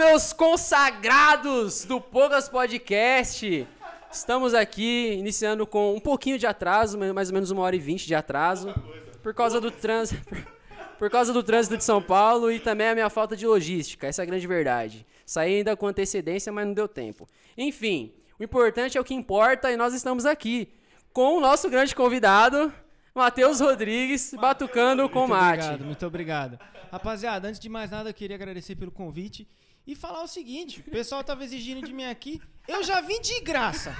meus consagrados do Poucas Podcast. Estamos aqui iniciando com um pouquinho de atraso, mais ou menos uma hora e vinte de atraso, por causa do trânsito, por causa do trânsito de São Paulo e também a minha falta de logística. Essa é a grande verdade. Saí ainda com antecedência, mas não deu tempo. Enfim, o importante é o que importa e nós estamos aqui com o nosso grande convidado, Matheus Rodrigues, batucando com Muito mate. obrigado, muito obrigado. Rapaziada, antes de mais nada, eu queria agradecer pelo convite e falar o seguinte: o pessoal tava exigindo de mim aqui, eu já vim de graça.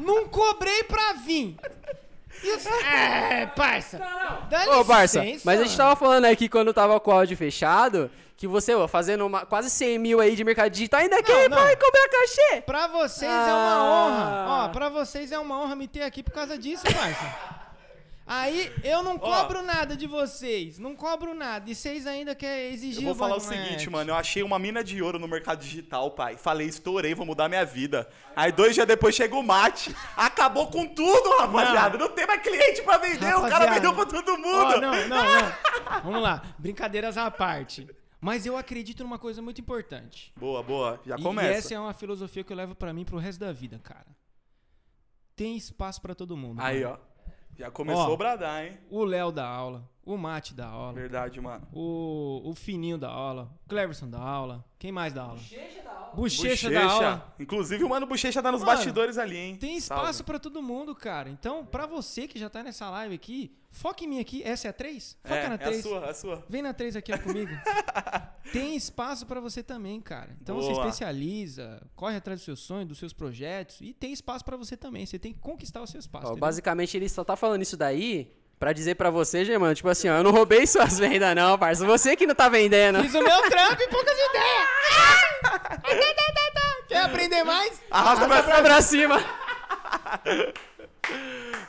Não cobrei pra vir. Os... É, parça. Dá Ô, Barça, licença, mas a gente tava falando aqui quando tava com o áudio fechado, que você, ó, fazendo uma, quase 100 mil aí de mercado digital, ainda quer não. vai cobrar cachê. Pra vocês é uma Ah. honra. Ó, pra vocês é uma honra me ter aqui por causa disso, parça. Aí eu não cobro nada de vocês. Não cobro nada. E vocês ainda querem exigir Eu vou falar o bagulho. seguinte, mano. Eu achei uma mina de ouro no mercado digital, pai. Falei, estourei, vou mudar minha vida. Aí dois dias depois chega o mate. Acabou com tudo, rapaziada. Não, tem mais cliente pra vender. O cara Rapaziada. vendeu pra todo mundo. Ó, não, não, não. Vamos lá. Brincadeiras à parte. Mas eu acredito numa coisa muito importante. Boa, boa. Já E- começa. E essa é uma filosofia que eu levo pra mim pro resto da vida, cara. Tem espaço pra todo mundo. Aí, mano. ó. Já começou Ó. a bradar, hein? O Léo da aula, o Mate da aula, Verdade, mano. o, o Fininho da aula, o Cleverson da aula. Quem mais da aula? Bochecha da Bochecha. aula. Inclusive, o mano Bochecha tá nos Mano, bastidores ali, hein? Tem espaço pra todo mundo, cara. Então, pra você que já tá nessa live aqui, foca em mim aqui. Essa é a 3? Foca É, na é a 3. sua, é a sua. Vem na 3 aqui ó, comigo. Tem espaço pra você também, cara. Então você Boa. especializa, corre atrás dos seus sonhos, dos seus projetos e tem espaço pra você também. Você tem que conquistar o seu espaço. Ó, basicamente, ele só tá falando isso daí pra dizer pra você, Germano, tipo assim, ó, eu não roubei suas vendas não, parça. Você que não tá vendendo. Fiz o meu trampo e poucas ideias. Quer aprender mais? Arrasta pra Vai pra cima.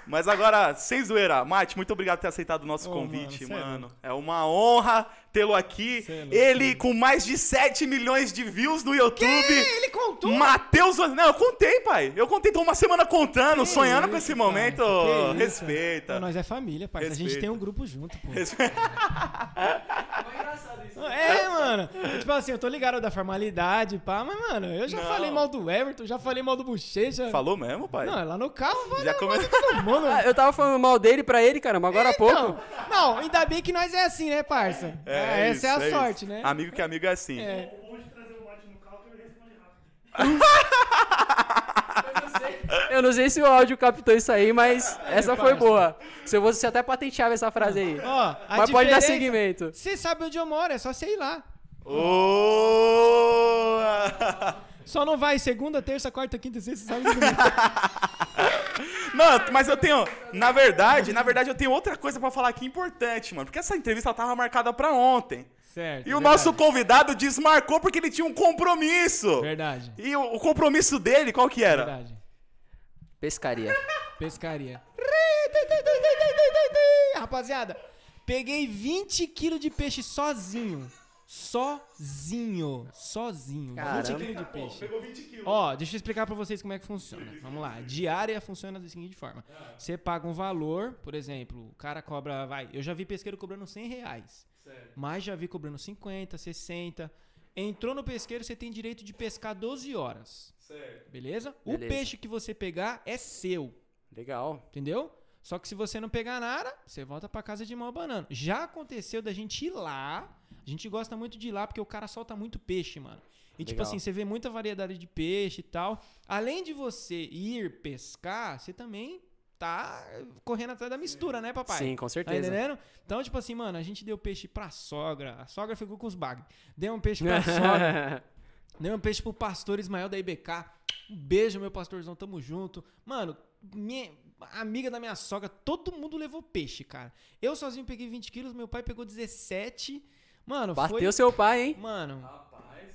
Mas agora, sem zoeira, Mate, muito obrigado por ter aceitado o nosso Ô, convite, mano, é mano. louco. É, uma honra tê-lo aqui. É louco, Ele com mais de 7 milhões de views no YouTube. Ele contou? Matheus. Não, eu contei, pai. Eu contei, tô uma semana contando, Que sonhando com isso, esse parça, momento. que isso. Respeita. Não, nós é família, parça. A gente tem um grupo junto, pô. Respeita. É, mano. Tipo assim, eu tô ligado da formalidade, pá, mas, mano, eu já Não. falei mal do Everton, já falei mal do Bochecha. Falou mesmo, pai? Não, lá no carro, Já valeu come... todo Ah, eu tava falando mal dele pra ele, caramba, agora há pouco. Não, ainda bem que nós é assim, né, parça? É, essa é a isso, sorte, isso. né? Amigo que amigo é assim. É. Eu não sei se o áudio captou isso aí, mas essa foi parça. boa. Se eu fosse, você até patenteava essa frase aí. Ó, a Mas pode dar seguimento. Você sabe onde eu moro, é só você ir lá. Ô! Só não vai segunda, terça, quarta, quinta, sexta, sábado e domingo. Não, mas eu tenho. Na verdade, na verdade, eu tenho outra coisa pra falar aqui importante, mano. Porque essa entrevista tava marcada pra ontem. Certo. E o verdade. nosso convidado desmarcou porque ele tinha um compromisso. Verdade. E o, o compromisso dele, qual que era? Verdade. Pescaria. Pescaria. Rapaziada, peguei 20 quilos de peixe sozinho. Sozinho. Sozinho. Caramba. 20 quilos de peixe. Pegou 20 quilos. Ó, deixa eu explicar pra vocês como é que funciona. Vamos lá. Diária funciona da seguinte forma: você paga um valor, por exemplo, o cara cobra, vai. Eu já vi pesqueiro cobrando 100 reais, mas já vi cobrando 50, 60. Entrou no pesqueiro, você tem direito de pescar 12 horas. Certo. Beleza? O Beleza. peixe que você pegar é seu. Legal. Entendeu? Só que se você não pegar nada, você volta pra casa de mão abanando. Já aconteceu da gente ir lá. A gente gosta muito de ir lá porque o cara solta muito peixe, mano. E tipo Legal. assim, você vê muita variedade de peixe e tal. Além de você ir pescar, você também tá correndo atrás da mistura, né, papai? Sim, com Tá certeza. entendendo? Então, tipo assim, mano, a gente deu peixe pra sogra. A sogra ficou com os bagres. Deu um peixe pra sogra. Deu um peixe pro pastor Ismael da IBK. Um beijo, meu pastorzão, tamo junto. Mano, minha amiga da minha sogra, todo mundo levou peixe, cara. Eu sozinho peguei 20 quilos, meu pai pegou 17. Mano, Bateu foi... seu pai, hein? Mano,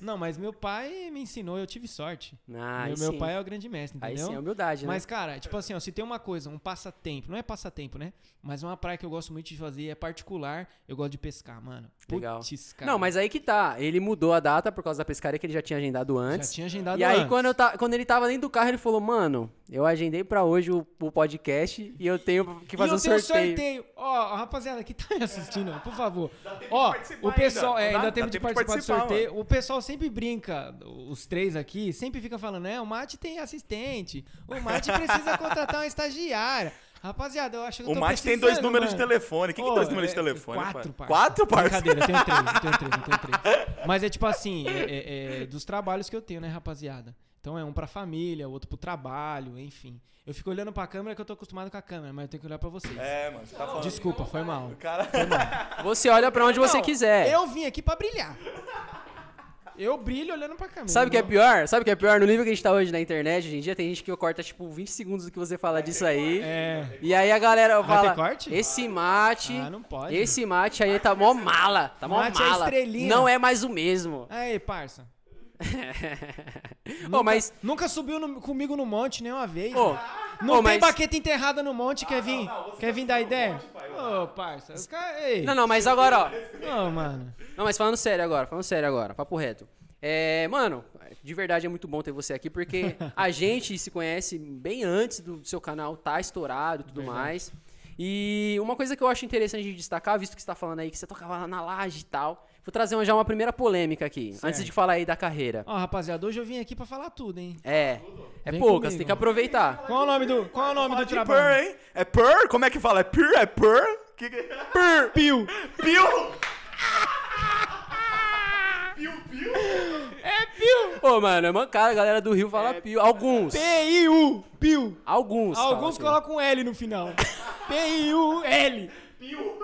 não, mas meu pai me ensinou, eu tive sorte. Ah, aí meu, meu pai é o grande mestre, Aí entendeu? sim, é humildade, né? Mas, cara, tipo assim, ó, se tem uma coisa, um passatempo, não é passatempo, né? Mas uma praia que eu gosto muito de fazer é particular, eu gosto de pescar, mano. Legal. Puts. Não, mas aí que tá. Ele mudou a data por causa da pescaria que ele já tinha agendado Já antes. tinha agendado E aí, antes. quando, eu ta... quando ele tava dentro do carro, ele falou, mano, Eu agendei pra hoje o, o podcast e eu tenho que fazer e um eu tenho sorteio. sorteio. Ó, a rapaziada que tá me assistindo, por favor. tempo de Ó, participar o pessoal, ainda. é, Dá- ainda dá tem de tempo de participar do participar, sorteio. O pessoal sempre brinca, os três aqui, sempre fica falando, né? O Mate tem assistente, o Mate precisa contratar uma estagiária. Rapaziada, eu acho que eu O Mate tem dois números de mano. telefone. O que, que é Ô, dois números de é- telefone? Quatro, parça. Quatro, parça? Brincadeira, eu tenho três, eu tenho três, eu tenho três. Mas é tipo assim, é, é- é dos trabalhos que eu tenho, né, rapaziada? Então é um pra família, outro pro trabalho, enfim. Eu fico olhando pra câmera que eu tô acostumado com a câmera, mas eu tenho que olhar pra vocês. É, mano, você tá falando. Desculpa, foi mal. Cara... Você olha pra onde você Não, quiser. Eu vim aqui pra brilhar. Eu brilho olhando pra câmera. Sabe o que é pior? Sabe o que é pior? No nível que a gente tá hoje na internet, hoje em dia, tem gente que corta, tipo, 20 segundos do que você fala disso aí. É. E aí a galera fala, corte? esse mate, Ah, não pode. esse mate aí tá mó mala, tá mó Mate é mala. estrelinha. não é mais o mesmo. Aí, parça. Ô, mas, Nunca subiu no- comigo no monte nenhuma vez. ô, não ô, tem mas, baqueta enterrada no monte, quer vir? quer vir dar ideia? Ô, parça. os cara- Ei. não, não, mas agora, ó, Ô, mano. Não, mas falando sério agora, falando sério agora, papo reto. É, mano, de verdade é muito bom ter você aqui, porque a gente se conhece bem antes do seu canal tá estourado e tudo Verdade. mais. E uma coisa que eu acho interessante de destacar, visto que você tá falando aí que você tocava lá na laje e tal, vou trazer uma- já uma primeira polêmica aqui, Certo. antes de falar aí da carreira. Ó, rapaziada, hoje eu vim aqui pra falar tudo, hein? É, é Vem poucas, comigo. tem que aproveitar. Qual é o nome do, qual é o nome do trabalho? pur, hein? É pur? Como é que fala? É pur? É pur? Que que... Pur! Pio. Pio! É Pio. Ô, mano, é mancada, a galera do Rio fala pio. Alguns. P-I-U. Pio. Alguns. Alguns assim. colocam um L no final. P-I-U-L.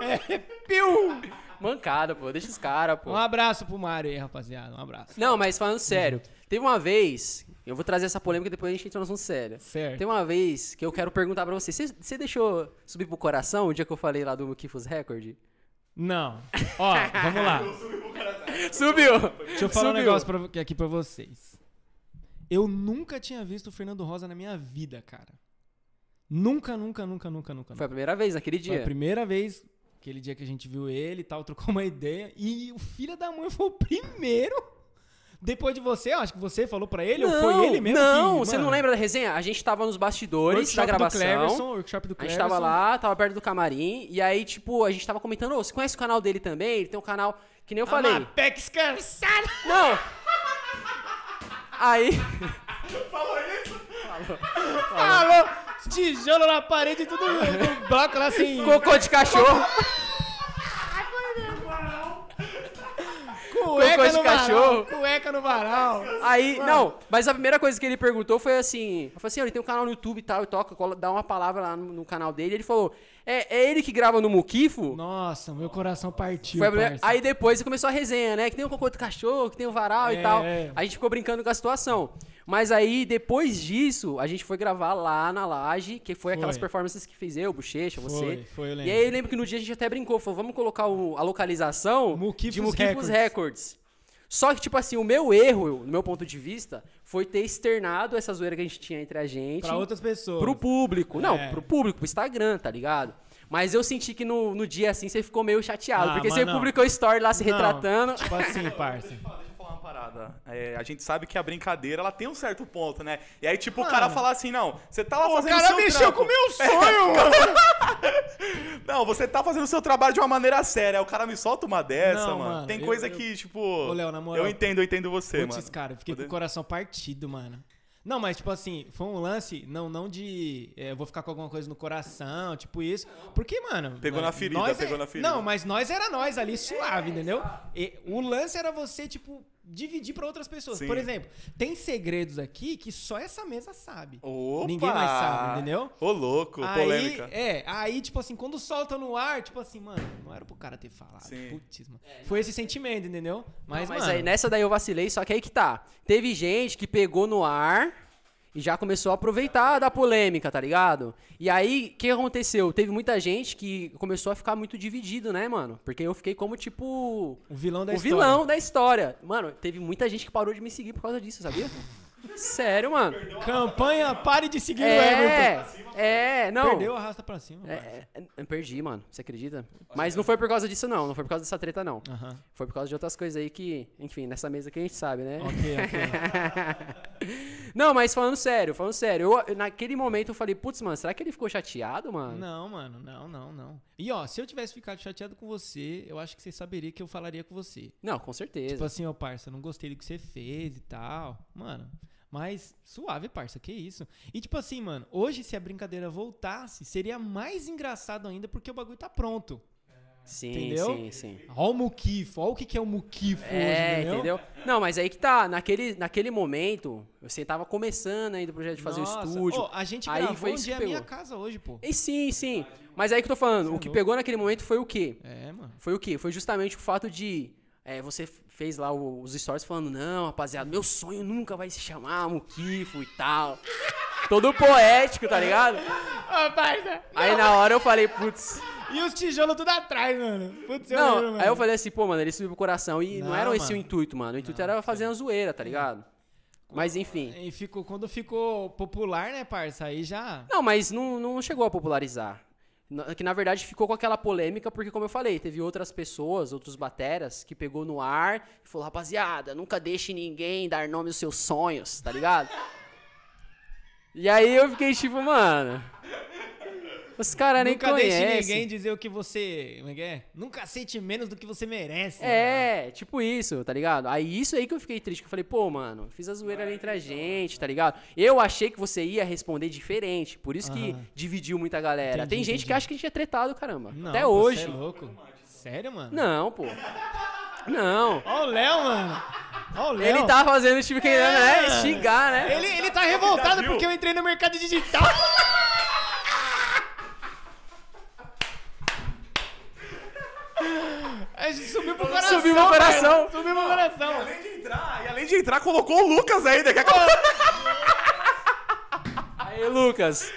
É, Pio. Mancada, pô, deixa os caras, pô. Um abraço pro Mário aí, rapaziada. Um abraço. Não, mas falando sério, teve uma vez, eu vou trazer essa polêmica depois a gente entra no assunto sério. Certo. Tem uma vez que eu quero perguntar pra você, você, deixou subir pro coração o dia que eu falei lá do Kifos Record? Não. Ó, vamos lá. Subiu! Deixa eu falar um Subiu. negócio pra- aqui pra vocês. Eu nunca tinha visto o Fernando Rosa na minha vida, cara. Nunca, nunca, nunca, nunca, nunca. Foi a primeira vez naquele Foi a dia. primeira vez, aquele dia que a gente viu ele e tal, trocou uma ideia. E o filho da mãe foi o primeiro. Depois de você, eu acho que você falou pra ele, ou foi ele mesmo Não, que, você não lembra da resenha? A gente tava nos bastidores workshop da do gravação. Cleverson, workshop do A gente Cleverson. tava lá, tava perto do camarim, e aí, tipo, a gente tava comentando, ô, você conhece o canal dele também? Ele tem um canal que nem eu falei. Amapex cansado. Não! Aí. Falou isso? Falou! Tijolo na parede, tudo no bloco lá assim. Cocô de cachorro. Cueca cocô de no cachorro. varal. Cueca no varal. Aí, não, mas a primeira coisa que ele perguntou foi assim: eu falei assim, ele tem um canal no YouTube e tal, e toca, dá uma palavra lá no, no canal dele. Ele falou: é, é ele que grava no Muquifo? Nossa, meu coração partiu. Foi. Aí depois começou a resenha, né? Que tem o cocô do cachorro, que tem o varal É, e tal. é. A gente ficou brincando com a situação. Mas aí, depois disso, a gente foi gravar lá na laje, que foi, aquelas Foi. performances que fiz eu, Bochecha, você. Foi, foi, eu lembro. E aí eu lembro que no dia a gente até brincou, falou, vamos colocar o- a localização Muquifos de Muquifos Records. Records. Só que, tipo assim, o meu erro, no meu ponto de vista, foi ter externado essa zoeira que a gente tinha entre a gente Pra outras pessoas. pro público. Não, É. pro público, pro Instagram, tá ligado? Mas eu senti que no, no dia assim você ficou meio chateado, Ah, porque você não. publicou story lá se Não, retratando. Tipo assim, parça. Parada. É, a gente sabe que a brincadeira ela tem um certo ponto, né? E aí, tipo, o Mano. cara fala assim: não, você tá lá O fazendo cara seu mexeu trampo. com o meu sonho, mano. Não, você tá fazendo o seu trabalho de uma maneira séria. O cara me solta uma dessa, Não, mano. mano, Tem eu- coisa eu- que, tipo. Ô, Léo, na moral. Eu entendo, eu entendo você, Putz, mano. cara, fiquei com Poder- o coração partido, mano. Não, mas tipo assim, foi um lance, não, não de. é, eu vou ficar com alguma coisa no coração, tipo isso. Porque, mano. Pegou nós- na ferida, nós pegou é- na ferida. Não, mas nós era nós ali, suave, entendeu? E o lance era você, tipo, dividir pra outras pessoas. Sim. Por exemplo, tem segredos aqui que só essa mesa sabe. Opa! Ninguém mais sabe, entendeu? Ô, louco, aí, polêmica. é, aí, tipo assim, quando solta no ar, tipo assim, mano, não era pro cara ter falado. Sim. Putz, mano. Foi esse sentimento, entendeu? Mas, Mas, mas mano, aí nessa daí eu vacilei, só que aí que tá. Teve gente que pegou no ar e já começou a aproveitar da polêmica, tá ligado? E aí, o que aconteceu? Teve muita gente que começou a ficar muito dividido, né, mano? Porque eu fiquei como, tipo, o vilão da o história. vilão da história. Mano, teve muita gente que parou de me seguir por causa disso, sabia? Sério, mano. Campanha, pare de seguir o Everton. É, é, não. Perdeu, arrasta pra cima. É, é, perdi, mano. Você acredita? Mas não foi por causa disso, não. Não foi por causa dessa treta, não. Foi por causa de outras coisas aí que, enfim, nessa mesa que a gente sabe, né? Ok, ok. não, mas falando sério, falando sério, eu, eu- naquele momento eu falei, putz, mano, será que ele ficou chateado, mano? Não, mano, não, não, não. E ó, se eu tivesse ficado chateado com você, eu acho que você saberia que eu falaria com você. Não, com certeza. Tipo assim, ó, parça, não gostei do que você fez e tal. Mano, mas suave, parça, que isso. E tipo assim, mano, hoje se a brincadeira voltasse, seria mais engraçado ainda porque o bagulho tá pronto. sim, entendeu? sim, sim. Ó o muquifo, ó o que que é o muquifo É, hoje, entendeu? entendeu? Não, mas aí que tá, naquele, naquele momento, você tava começando ainda o projeto de fazer Nossa, o estúdio. ó, a gente Aí foi é que a minha casa hoje, pô. E sim, sim. Mas aí que eu tô falando, Você o é que louco. pegou naquele momento foi o quê? É, mano. Foi o quê? Foi justamente o fato de. é, você fez lá os stories falando, não, rapaziada, meu sonho nunca vai se chamar Mukifo e tal. Todo poético, tá ligado? Ô, parça. Aí na hora eu falei, putz. E os tijolos tudo atrás, mano. Putz, eu Não, lembro, mano. aí eu falei assim, pô, mano, ele subiu pro coração. E não, Não, era esse o mano. intuito, mano. O intuito era fazer uma zoeira, tá ligado? Mas enfim. E ficou, quando ficou popular, né, parça? Aí já. Não, mas não, não chegou a popularizar. Que na verdade ficou com aquela polêmica, porque, como eu falei, teve outras pessoas, outros bateras, que pegou no ar e falou: rapaziada, nunca deixe ninguém dar nome aos seus sonhos, tá ligado? e aí eu fiquei tipo, mano. Os caras nem Nunca conhecem. deixe ninguém dizer o que você. Como é que é? Nunca aceite menos do que você merece. mano. É, tipo isso, tá ligado? Aí isso aí que eu fiquei triste, que eu falei, pô, mano, fiz a zoeira ali entre a gente, tá ligado? Eu achei que você ia responder diferente, por isso que dividiu muita galera. Entendi, Tem gente que entendi. acha que a gente é tretado, caramba. Não, Até pô, hoje. é louco. Sério, mano? Não, pô. Não. Ó o Léo, mano. Ó o Léo. Ele tá fazendo tipo querendo, É. né? Xingar, né? Ele, ele tá revoltado viu? porque eu entrei no mercado digital. A gente subiu pro coração. Subiu pro coração. Subiu pro coração. Além de entrar, e além de entrar, colocou o Lucas ainda. Que é Aí, Lucas.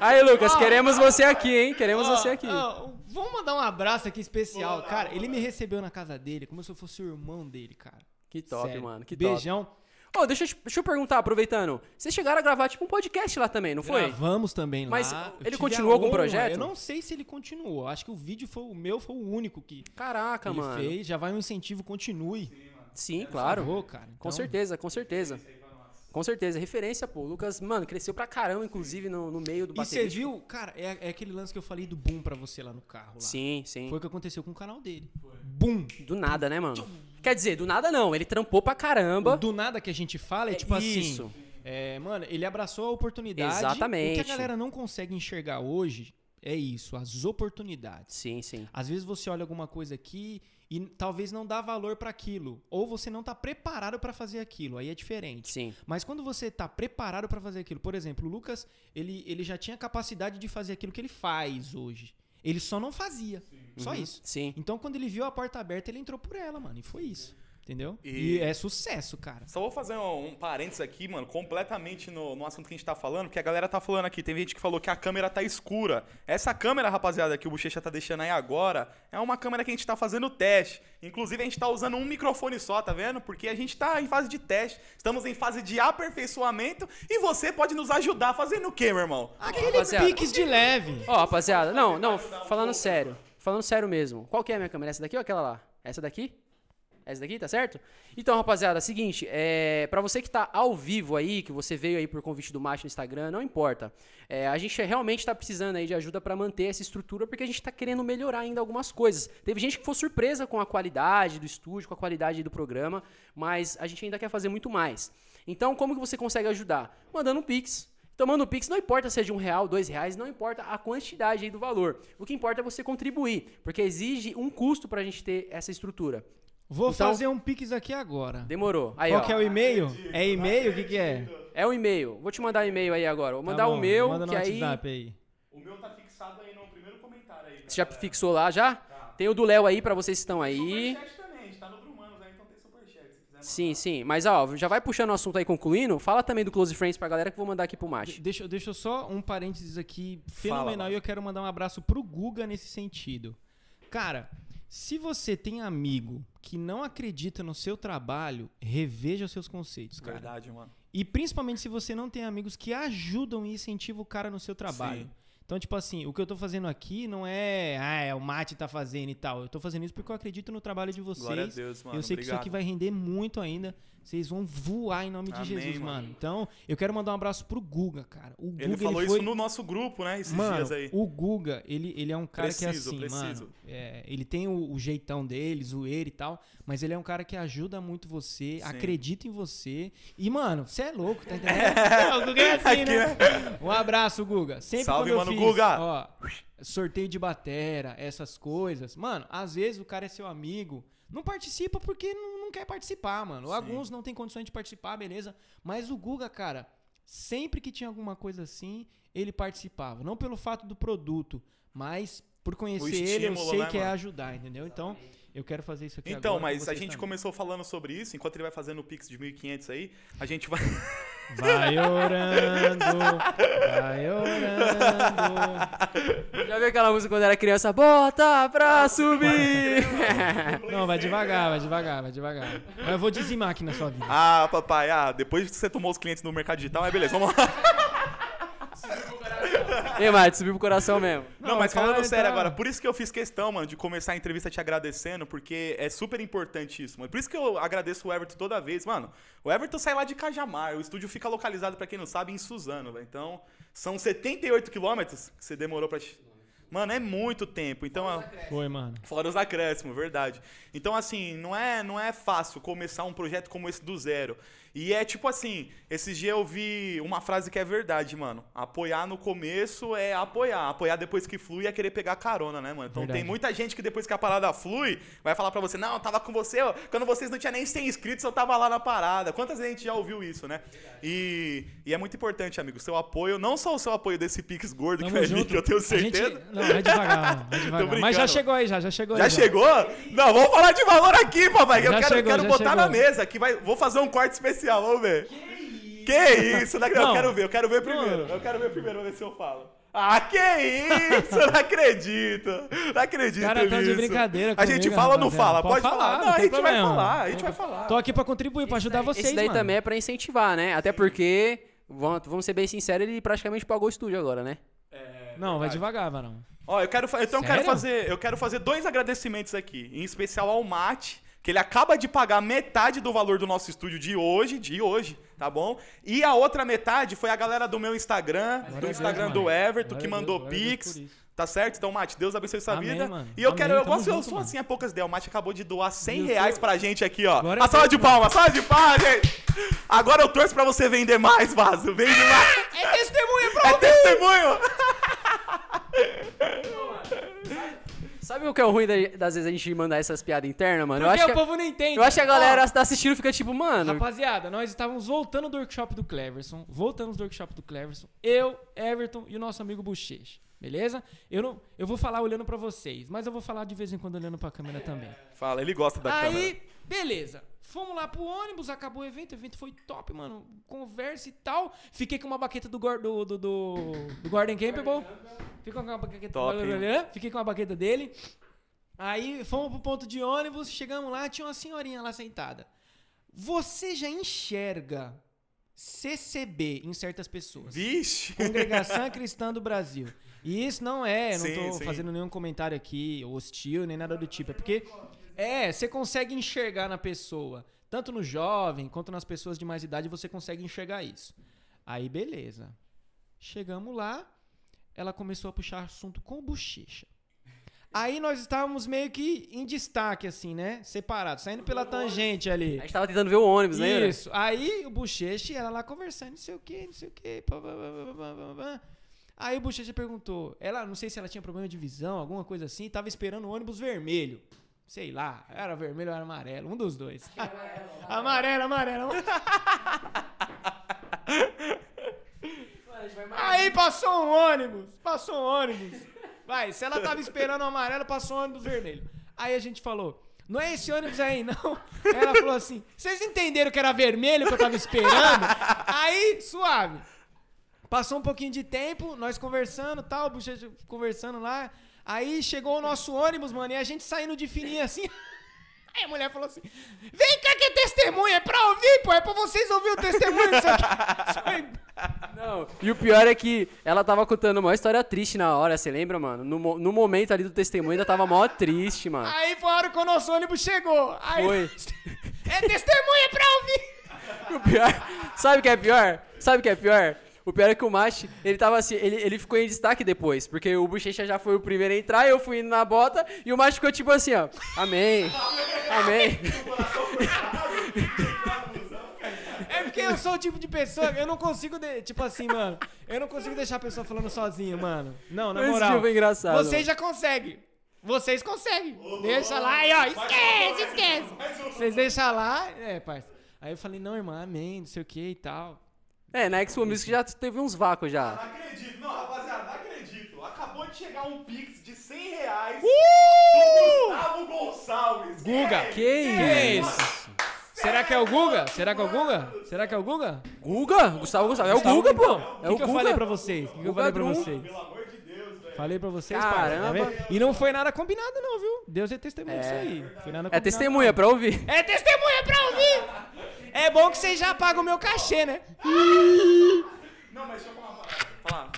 Aí, Lucas, Ó, queremos você aqui, hein? Queremos Ó, você aqui. ó, vamos mandar um abraço aqui especial. Cara, ele me recebeu na casa dele como se eu fosse o irmão dele, cara. Que top, Sério. mano. Que top. Beijão. Ô, deixa, deixa eu perguntar, aproveitando. Vocês chegaram a gravar tipo um podcast lá também, não foi? Gravamos também Mas lá. Eu ele continuou a com o honra- projeto? Eu não sei se ele continuou. Acho que o vídeo foi o meu, foi o único que Caraca, ele mano. fez. Já vai um incentivo, continue. Sim, Por claro. favor, cara. Com Então, certeza, com certeza. Com certeza. Referência, pô. O Lucas, mano, cresceu pra caramba, inclusive, no, no meio do E você baterista. viu, cara, é, é aquele lance que eu falei do boom pra você lá no carro. Lá. Sim, sim. Foi o que aconteceu com o canal dele. Boom! Do nada, né, mano? Quer dizer, do nada não. Ele trampou pra caramba. Do nada que a gente fala é, É tipo isso. assim. é, mano, ele abraçou a oportunidade. Exatamente. O que a galera não consegue enxergar hoje é isso, as oportunidades. Sim, sim. Às vezes você olha alguma coisa aqui e talvez não dá valor pra aquilo, ou você não tá preparado pra fazer aquilo, aí é diferente. Sim. Mas quando você tá preparado pra fazer aquilo, por exemplo, o Lucas, ele, ele já tinha capacidade de fazer aquilo que ele faz hoje. Ele só não fazia. Só Uhum. isso. Sim. Então quando ele viu a porta aberta, ele entrou por ela, mano, e foi isso. Entendeu? E- E, é sucesso, cara. Só vou fazer um, um parênteses aqui, mano, completamente no, no assunto que a gente tá falando, que a galera tá falando aqui. Tem gente que falou que a câmera tá escura. Essa câmera, rapaziada, que o Bochecha tá deixando aí agora, é uma câmera que a gente tá fazendo teste. Inclusive, a gente tá usando um microfone só, tá vendo? Porque a gente tá em fase de teste. Estamos em fase de aperfeiçoamento e você pode nos ajudar fazendo o quê, meu irmão? Aquele Rapaziada. piques de leve. Ó, rapaziada, não, não, falando sério. Falando sério mesmo. Qual que é a minha câmera? Essa daqui ou aquela lá? Essa daqui? Essa daqui, tá certo? Então, rapaziada, seguinte, é, para você que tá ao vivo aí, que você veio aí por convite do Macho no Instagram, não importa. É, a gente realmente tá precisando aí de ajuda para manter essa estrutura, porque a gente tá querendo melhorar ainda algumas coisas. Teve gente que foi surpresa com a qualidade do estúdio, com a qualidade do programa, mas a gente ainda quer fazer muito mais. Então, como que você consegue ajudar? Mandando um Pix. Tomando o Pix, não importa se é de um real, dois reais, não importa a quantidade aí do valor. O que importa é você contribuir, porque exige um custo pra gente ter essa estrutura. Vou Então- fazer um piques aqui agora. Demorou. Aí, Qual ó, que é o e-mail? É e-mail? O que, que é? é o e-mail. Vou te mandar o e-mail aí agora. Vou mandar Tá o bom, meu, Manda no que aí WhatsApp aí. O meu tá fixado aí no primeiro comentário aí. você já fixou lá já. Tem o do Léo aí pra vocês que estão aí. Superchat também, a gente tá no aí, então tem superchat, se quiser. Sim, sim. Mas ó, já vai puxando o assunto aí concluindo. Fala também do Close Friends pra galera que eu vou mandar aqui pro Macho. Deixa, eu- deixa só um parênteses aqui fenomenal mano. e eu quero mandar um abraço pro Guga nesse sentido. Cara, Se você tem amigo que não acredita no seu trabalho, reveja os seus conceitos, cara. Verdade, mano. E principalmente se você não tem amigos que ajudam e incentivam o cara no seu trabalho. Sim. Então, tipo assim, o que eu tô fazendo aqui não é, ah, é o Mate tá fazendo e tal. Eu tô fazendo isso porque eu acredito no trabalho de vocês. Glória a Deus, mano. eu sei que isso aqui Obrigado. vai render muito ainda. Vocês vão voar em nome de Amém, Jesus, mano. mano. Então, eu quero mandar um abraço pro Guga, cara. O Guga, Ele falou foi... isso no nosso grupo, né? Esses Mano, dias aí. o Guga, ele, ele é um cara que é Preciso, assim, preciso. mano. é, ele tem o, o jeitão dele, zoeiro e tal, mas ele é um cara que ajuda muito você, Sim. acredita em você. E, mano, você é louco, tá entendendo? o Guga é assim, né? Um abraço, Guga. Sempre Salve, mano, fiz, Guga. ó, sorteio de batera, essas coisas. Mano, às vezes o cara é seu amigo, não participa porque não, não quer participar, mano. Sim. Alguns não tem condições de participar, beleza? Mas o Guga, cara, sempre que tinha alguma coisa assim, ele participava. Não pelo fato do produto, mas por conhecer ele, eu estímulo, sei né, que é mano? ajudar, entendeu? Então, eu quero fazer isso aqui Então, agora com mas a gente também. começou falando sobre isso, enquanto ele vai fazendo o Pix de 1.500 aí, a gente vai... Vai orando, vai orando. Já viu aquela música quando era criança? Bota pra subir! Não, vai devagar, vai devagar, vai devagar. Mas eu vou dizimar aqui na sua vida. Ah, papai, ah, depois que você tomou os clientes no mercado digital, mas beleza, vamos lá. Ei, Mate, subiu pro coração mesmo. Não, Não, mas cara falando sério tá- agora, por isso que eu fiz questão, mano, de começar a entrevista te agradecendo, porque é super importante isso, mano. Por isso que eu agradeço o Everton toda vez, mano. O Everton sai lá de Cajamar, o estúdio fica localizado, pra quem não sabe, em Suzano, velho. Então, são 78 quilômetros que você demorou pra... Mano, é muito tempo. Então, Foi, mano. Fora os acréscimos, verdade. Então, assim, não é, não é fácil começar um projeto como esse do zero. E é tipo assim, esses dias eu vi uma frase que é verdade, mano. Apoiar no começo é apoiar. Apoiar depois que flui é querer pegar carona, né, mano? Então Verdade. tem muita gente que depois que a parada flui, vai falar pra você, não, eu tava com você, ó, quando vocês não tinham nem 100 inscritos, eu tava lá na parada. Quantas vezes a gente já ouviu isso, né? E, e é muito importante, amigo, seu apoio, não só o seu apoio desse Pix gordo que Tamo vai vir, que eu tenho A gente- certeza. Não, devagar, devagar. Mas já chegou aí, já. Já chegou Já aí. chegou? Não, vamos falar de valor aqui, papai. que eu Já quero, chegou, quero já botar chegou. na mesa. Que vai, vou fazer um corte especial, vamos ver. Que isso? Não, acredito. Não. Eu quero ver, eu quero ver primeiro. Eu quero ver primeiro, vamos ver se eu falo. Ah, que isso? Não acredito. Não acredito Cara, tá de nisso. brincadeira A gente comigo, fala ou não rapaziada. fala? Pode, Pode falar. falar, Não, não a gente vai problema. falar, a gente vai falar. Tô aqui pra contribuir, pra ajudar vocês, Esse daí mano. também é pra incentivar, né? Até porque, vamos ser bem sinceros, ele praticamente pagou o estúdio agora, né? Não, vai devagar, varão. Ó, eu quero, então eu quero fazer, eu quero fazer dois agradecimentos aqui, em especial ao Mate, que ele acaba de pagar metade do valor do nosso estúdio de hoje, de hoje, tá bom? E a outra metade foi a galera do meu Instagram, Glória do Deus, Instagram mano. do Everton, Glória que Deus, mandou Deus Pix. Tá certo? Então, Mate, Deus abençoe sua Amém, vida. mano. E eu Amém, quero, eu gosto, eu junto, sou mano. assim a poucas ideias. O Mate acabou de doar 100 Eu reais pra gente aqui, ó. Glória a a salva Deus, de palmas, salva de palmas, gente. Agora eu torço pra você vender mais, Vaso. Vende mais. É testemunha pra É testemunho. Sabe o que é o ruim da- das vezes a gente mandar essas piadas internas, mano? Eu Porque acho, o que, povo não entende. eu acho que a Ó, galera tá assistindo e fica tipo, mano. Rapaziada, nós estávamos voltando do workshop do Cleverson. Voltamos do workshop do Cleverson. Eu, Everton e o nosso amigo Bochecha. Beleza? Eu, não, eu vou falar olhando pra vocês, mas eu vou falar de vez em quando olhando pra câmera também. Fala, ele gosta da Aí, câmera. Beleza. Fomos lá pro ônibus, acabou o evento. O evento foi top, mano. Conversa e tal. Fiquei com uma baqueta do, do, do, do, do Gordon Campbell. Fiquei com uma baqueta, Top, Fiquei com uma baqueta dele. Aí fomos pro ponto de ônibus, chegamos lá, tinha uma senhorinha lá sentada. Você já enxerga CCB em certas pessoas. Vixe. Congregação Cristã do Brasil. E isso não é, eu não Sim, tô sim. fazendo nenhum comentário aqui hostil, nem nada do tipo. É porque, é, você consegue enxergar na pessoa, tanto no jovem quanto nas pessoas de mais idade, você consegue enxergar isso. Aí, beleza. Chegamos lá, ela começou a puxar assunto com bochecha. Aí nós estávamos meio que em destaque, assim, né? Separados, saindo pela tangente ali. A gente tava tentando ver o ônibus, né? Isso. Aí o Bochecha e ela lá conversando, não sei o que, não sei o que. Aí o Bochecha perguntou, ela, não sei se ela tinha problema de visão, alguma coisa assim, tava esperando o ônibus vermelho. Sei lá, era vermelho ou era amarelo, um dos dois. amarelo, amarelo. Aí passou um ônibus, passou um ônibus. Vai, se ela tava esperando o amarelo, passou um ônibus vermelho. Aí a gente falou, não é esse ônibus aí, não. Aí ela falou assim, vocês entenderam que era vermelho que eu tava esperando? Aí, suave. Passou um pouquinho de tempo, nós conversando tal, o Bochecha conversando lá. Aí chegou o nosso ônibus, mano, e a gente saindo de fininha assim. Aí a mulher falou assim: Vem cá que é testemunha, é pra ouvir, pô, é pra vocês ouvir o testemunho. Isso aqui. Não, e o pior é que ela tava contando uma história triste na hora, você lembra, mano? No, no momento ali do testemunho ainda tava mó triste, mano. Aí foi a hora que o nosso ônibus chegou. Aí, Foi. É testemunha pra ouvir. O pior, sabe o que é pior? Sabe o que é pior? O pior é que o Machi, ele tava assim, ele, ele ficou em destaque depois, porque o Bochecha já foi o primeiro a entrar, eu fui indo na bota, e o Machi ficou tipo assim, ó, amém, amém. É porque eu sou o tipo de pessoa, eu não consigo, de- tipo assim, mano, eu não consigo deixar a pessoa falando sozinha, mano. Não, na Esse moral. dia foi engraçado, Vocês já conseguem. Vocês conseguem. Deixa lá e ó, esquece, esquece. Vocês deixam lá, é, parça. Aí eu falei, não, irmã, amém, não sei o que e tal. É, na Expo Music já teve uns vácuos Não já. acredito, não, rapaziada, não acredito. Acabou de chegar um Pix de 100 reais Uh! do Gustavo Gonçalves. Guga. Que Que é isso? Será que é o Guga? Será que é o Guga? Será que é o Guga? Guga? Gustavo Gonçalves. É o Guga, pô. Guga. É O que, que eu falei pra vocês? O que, que eu falei pra vocês? Pelo amor de Deus, velho. Falei pra vocês, Caramba. tá vendo? E não foi nada combinado não, viu? Deus é testemunha disso É. aí. Foi nada É combinado, testemunha, pra ouvir. É testemunha pra ouvir! É bom que vocês já pagam o meu cachê, né? Não, mas deixa eu falar uma parada. Falar.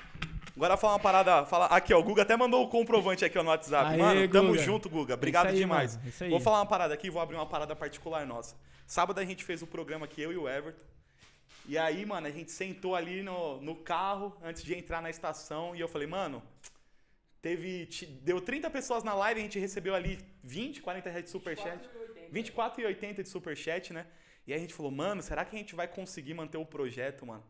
Agora falar uma parada. Fala, aqui, ó. O Guga até mandou o comprovante aqui ó, no WhatsApp. Aê, mano, tamo Guga. junto, Guga. Obrigado Isso aí, demais. mano, isso aí. Vou falar uma parada aqui, vou abrir uma parada particular nossa. Sábado a gente fez o programa aqui, eu e o Everton. E aí, mano, a gente sentou ali no, no carro antes de entrar na estação e eu falei, mano, teve. ti- Deu 30 pessoas na live, a gente recebeu ali 20, 40 reais de superchat. 24,80 de superchat, né? E aí a gente falou, mano, será que a gente vai conseguir manter o projeto, mano?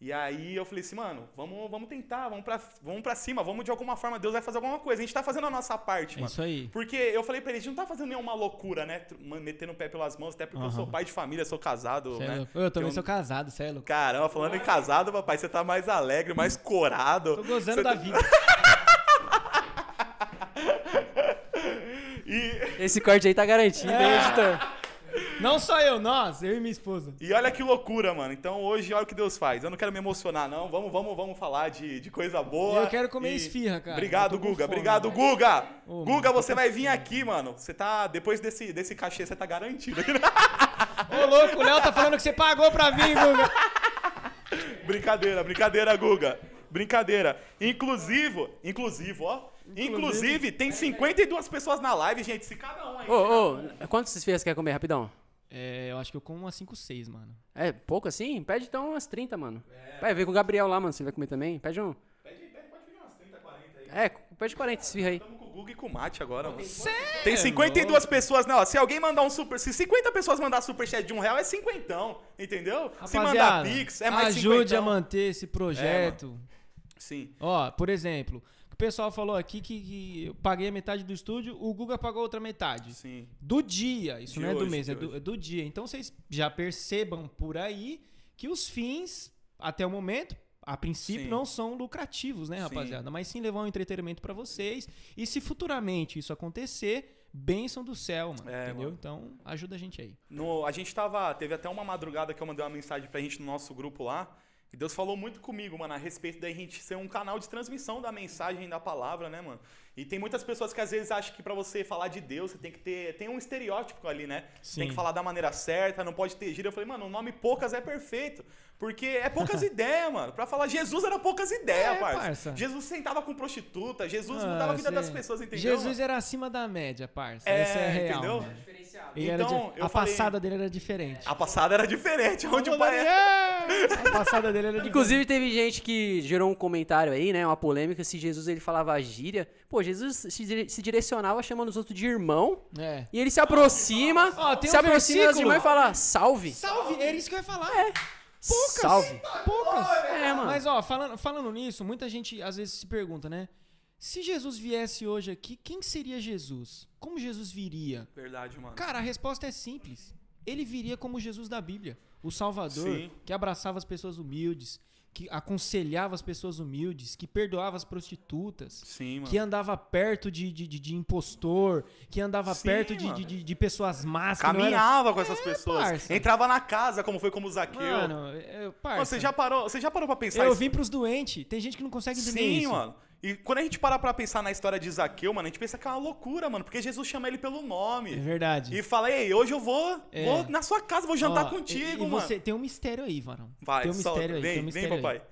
E aí eu falei assim, mano, vamos, vamos tentar, vamos pra, vamos pra cima, vamos de alguma forma, Deus vai fazer alguma coisa. A gente tá fazendo a nossa parte, É mano. isso aí. Porque eu falei pra ele, a gente não tá fazendo nenhuma loucura, né? Metendo o pé pelas mãos, até porque eu Aham. sou pai de família, sou casado, Cê é né? louco. Eu também Tenho- sou casado, cê é louco. Caramba, falando em casado, papai, você tá mais alegre, mais corado. Tô gozando Você da tá- vida. E, Esse corte aí tá garantido, hein, editor? Não só eu, nós, eu e minha esposa. e olha que loucura, mano. Então hoje, olha o que Deus faz. Eu não quero me emocionar, não. Vamos, vamos, vamos falar de, de coisa boa. Eu quero comer E- esfirra, cara. Obrigado, Guga. fome, Obrigado, velho. Guga. Ô, Guga, mano, você vai vir aqui, mano. Você tá. Depois desse, desse cachê, você tá garantido. Ô, louco, o Léo tá falando que você pagou pra vir, Guga. brincadeira, brincadeira, Guga. Brincadeira. Inclusive, inclusive, ó. Inclusive, tem 52 pessoas na live, gente. Se cada um aí. Ô, ô, quantos esfirras você quer comer, rapidão? É, eu acho que eu como umas 5, 6, mano. É pouco assim? Pede então umas 30, mano. Vai, vem com o Gabriel lá, mano, você vai comer também. Pede um. Pede, pede, pode pedir umas 30, 40 aí. É, pede 40 esfirra aí. Tamo com o Guga e com o Mate agora, mano. Sério? Tem 52 pessoas, não. Se alguém mandar um super. Se 50 pessoas mandar superchat de um real, é cinquentão. Entendeu? se mandar Rapaziada, Pix, é mais ajude cinquentão. a manter esse projeto. Sim. Ó, por exemplo, pessoal falou aqui que, que eu paguei a metade do estúdio, o Guga pagou outra metade. Sim. Do dia, isso De não é do hoje, mês, de é do, é do dia. Então vocês já percebam por aí que os fins, até o momento, a princípio, Sim. não são lucrativos, né, Sim. rapaziada? Mas sim levar um entretenimento pra vocês. E se futuramente isso acontecer, bênção do céu, mano. É, entendeu? mano. Então, ajuda a gente aí. No, a gente tava. Teve até uma madrugada que eu mandei uma mensagem pra gente no nosso grupo lá. E Deus falou muito comigo, mano, a respeito da gente ser um canal de transmissão da mensagem da palavra, né, mano? E tem muitas pessoas que às vezes acham que pra você falar de Deus, você tem que ter. Tem um estereótipo ali, né? Sim. Tem que falar da maneira certa, não pode ter gíria. Eu falei, mano, o nome poucas é perfeito. Porque é poucas ideias, mano. Pra falar Jesus era poucas ideias, É, parça. parça. Jesus sentava com prostituta, Jesus Ah, mudava a vida das pessoas, entendeu? Jesus era acima da média, parça. É, Isso é real. entendeu? mano. Ele era Então, a falei- passada dele era diferente. A passada era diferente, onde o pai. A passada dele era diferente. Inclusive, teve gente que gerou um comentário aí, né? Uma polêmica se Jesus ele falava gíria. Pô, Jesus se, dire- se direcionava chamando os outros de irmão. É. E ele se aproxima, tem se um aproxima das irmãs e fala, salve. Salve, era isso que eu ia falar. Poucas. Salve. Poucas. É, mano. Mas, ó, falando, falando nisso, muita gente às vezes se pergunta, né? Se Jesus viesse hoje aqui, quem seria Jesus? Como Jesus viria? Verdade, mano. Cara, a resposta é simples. Ele viria como Jesus da Bíblia. O Salvador, Sim. que abraçava as pessoas humildes, que aconselhava as pessoas humildes, que perdoava as prostitutas, Sim, mano. que andava perto de, de, de- de impostor, que andava Sim, perto de, mano. de, de- pessoas más. não era- Caminhava com essas pessoas. parça. Entrava na casa, como foi como o Zaqueu. Mano, é, Mano, parça, você já parou, você já parou pra pensar eu isso? vim pros doentes. Tem gente que não consegue entender Sim, isso. mano. E quando a gente para pra pensar na história de Zaqueu, mano, a gente pensa que é uma loucura, mano. Porque Jesus chama ele pelo É nome. verdade. E fala, ei, hoje eu vou, É. vou na sua casa, vou jantar Ó, contigo, e, e mano. você tem um mistério aí, varão. Vai, tem um solta. mistério aí, vem, tem um vem, mistério aí. papai.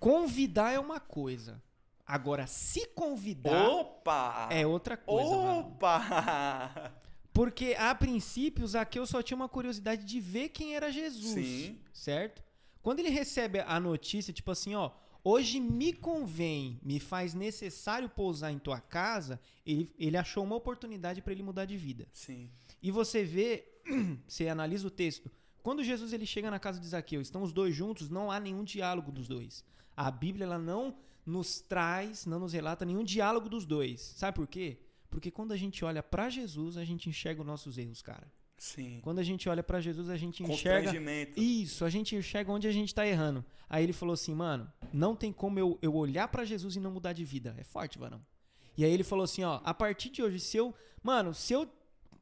Convidar é uma coisa. Agora, se convidar Opa! é outra coisa, varão. Opa! Porque, a princípio, Zaqueu só tinha uma curiosidade de ver quem era Jesus. Sim. Certo? Quando ele recebe a notícia, tipo assim, ó, hoje me convém, me faz necessário pousar em tua casa, ele, ele achou uma oportunidade para ele mudar de vida. Sim. E você vê, você analisa o texto. Quando Jesus ele chega na casa de Zaqueu, estão os dois juntos, não há nenhum diálogo dos dois. A Bíblia ela não nos traz, não nos relata nenhum diálogo dos dois. Sabe por quê? Porque quando a gente olha para Jesus, a gente enxerga os nossos erros, cara. Sim. Quando a gente olha para Jesus, a gente enxerga isso, a gente enxerga onde a gente tá errando. Aí ele falou assim, mano, não tem como eu, eu olhar pra Jesus e não mudar de vida. É forte, varão. E aí ele falou assim, ó, a partir de hoje, se eu, mano, se eu